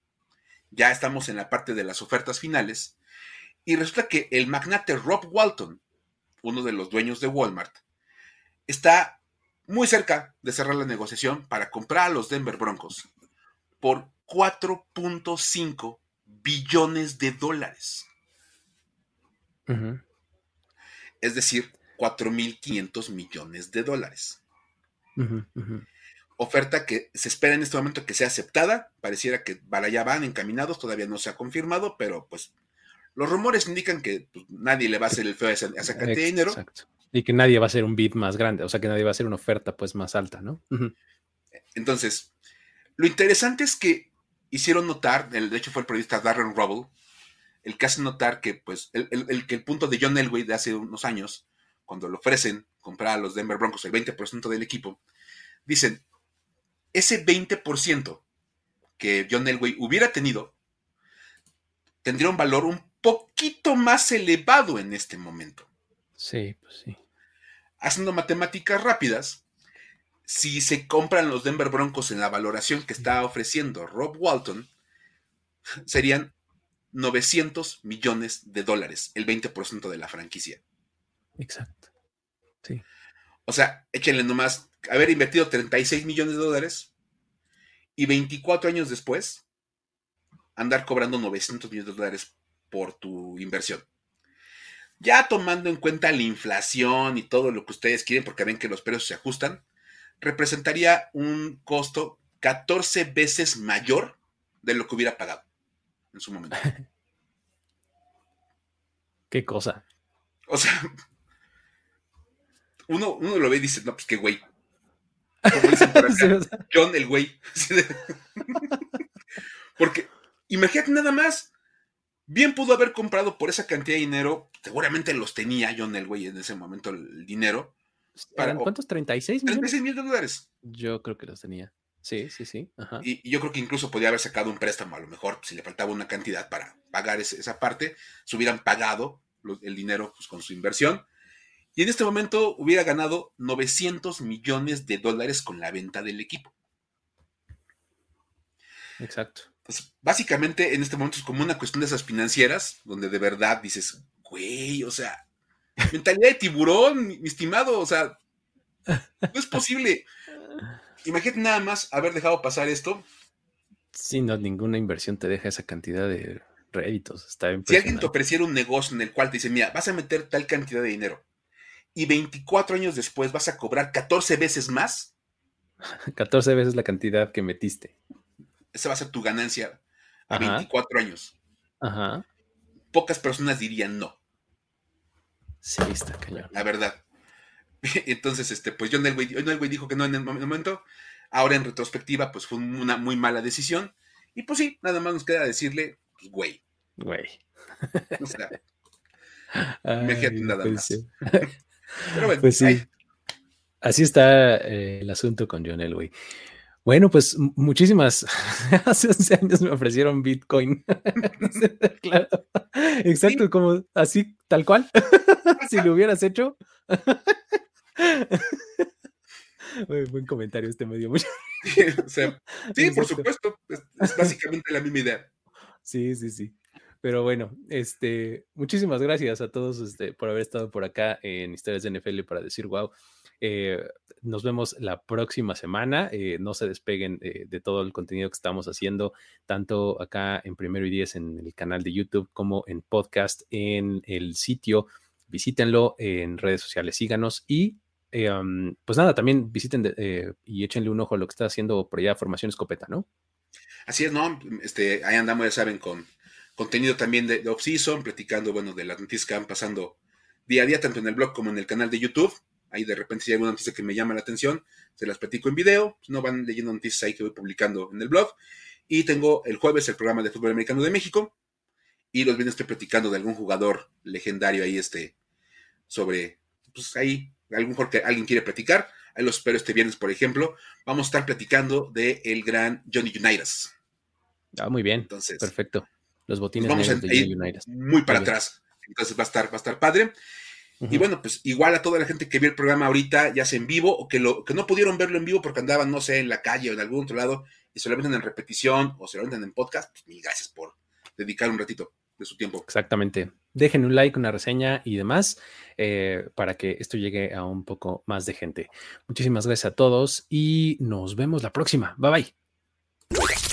Ya estamos en la parte de las ofertas finales. Y resulta que el magnate Rob Walton, uno de los dueños de Walmart, está muy cerca de cerrar la negociación para comprar a los Denver Broncos por 4.5 billones de dólares. Es decir, 4.500 millones de dólares oferta que se espera en este momento que sea aceptada. Pareciera que para allá van encaminados, todavía no se ha confirmado, pero pues los rumores indican que pues, nadie le va a hacer el feo a esa, cantidad de dinero. Exacto. Y que nadie va a hacer un bid más grande, o sea que nadie va a hacer una oferta pues más alta, ¿no? Entonces, lo interesante es que hicieron notar, de hecho fue el periodista Darren Rubble, el que hace notar que pues el, que el punto de John Elway de hace unos años, cuando le ofrecen comprar a los Denver Broncos el 20% del equipo, dicen, ese 20% que John Elway hubiera tenido tendría un valor un poquito más elevado en este momento. Sí, pues sí. Haciendo matemáticas rápidas, si se compran los Denver Broncos en la valoración que está ofreciendo Rob Walton, serían 900 millones de dólares, el 20% de la franquicia. Exacto. Sí. O sea, échenle nomás haber invertido 36 millones de dólares y 24 años después andar cobrando 900 millones de dólares por tu inversión. Ya tomando en cuenta la inflación y todo lo que ustedes quieren, porque ven que los precios se ajustan, representaría un costo 14 veces mayor de lo que hubiera pagado en su momento. ¿Qué cosa? O sea, uno, uno lo ve y dice, no, pues qué güey. John el güey. Porque imagínate nada más. Bien pudo haber comprado por esa cantidad de dinero. Seguramente los tenía John el güey en ese momento el, dinero. Para, ¿Cuántos? ¿36 millones? 36 millones de dólares. Yo creo que los tenía. Sí, sí, sí. Y, yo creo que incluso podía haber sacado un préstamo, a lo mejor, si le faltaba una cantidad para pagar esa parte, se hubieran pagado el dinero pues, con su inversión y en este momento hubiera ganado 900 millones de dólares con la venta del equipo. Exacto. Entonces, básicamente en este momento es como una cuestión de esas financieras, donde de verdad dices, güey, o sea, mentalidad de tiburón, mi, estimado, o sea, no es posible. Imagínate nada más haber dejado pasar esto. Sí, no, ninguna inversión te deja esa cantidad de réditos. Está si alguien te ofreciera un negocio en el cual te dice, mira, vas a meter tal cantidad de dinero, y 24 años después vas a cobrar 14 veces más. 14 veces la cantidad que metiste. Esa va a ser tu ganancia a 24 años. Ajá. Pocas personas dirían no. Sí, está cañón. La verdad. Entonces, este, pues John Elway, Elway dijo que no en el momento. Ahora en retrospectiva, pues fue una muy mala decisión. Y pues sí, nada más nos queda decirle, pues, güey. Güey. O sea, imagínate nada pues más. pues sí. Así está eh, el asunto con John Elway. Bueno, pues muchísimas. Hace 11 años me ofrecieron Bitcoin. claro. Exacto, como así, tal cual. si lo hubieras hecho. buen comentario, este medio mucho. sí, por supuesto. es básicamente la misma idea. Sí, sí, sí. Pero bueno, este, muchísimas gracias a todos este, por haber estado por acá en Historias de NFL para decir wow. Eh, nos vemos la próxima semana. Eh, no se despeguen eh, de todo el contenido que estamos haciendo, tanto acá en Primero y Diez en el canal de YouTube como en podcast en el sitio. Visítenlo en redes sociales, síganos y pues nada, también visiten y échenle un ojo a lo que está haciendo por allá Formación Escopeta, ¿no? Así es, ¿no? Este, ahí andamos, ya saben, con contenido también de, off-season, platicando, bueno, de las noticias que van pasando día a día, tanto en el blog como en el canal de YouTube. Ahí de repente si hay alguna noticia que me llama la atención, se las platico en video. No van leyendo noticias ahí que voy publicando en el blog. Y tengo el jueves el programa de fútbol americano de México. Y los viernes estoy platicando de algún jugador legendario ahí, este, sobre, pues ahí, algún jugador que alguien quiere platicar. Ahí los espero este viernes, por ejemplo. Vamos a estar platicando de el gran Johnny Unitas. Ah, muy bien. Entonces, perfecto. Los botines vamos a ir muy para atrás. Entonces va a estar, va a estar padre. Y bueno, pues igual a toda la gente que vio el programa ahorita, ya sea en vivo, o que, lo, que no pudieron verlo en vivo porque andaban, no sé, en la calle o en algún otro lado, y se lo ven en repetición o se lo ven en podcast, pues mil gracias por dedicar un ratito de su tiempo. Exactamente. Dejen un like, una reseña y demás eh, para que esto llegue a un poco más de gente. Muchísimas gracias a todos y nos vemos la próxima. Bye bye.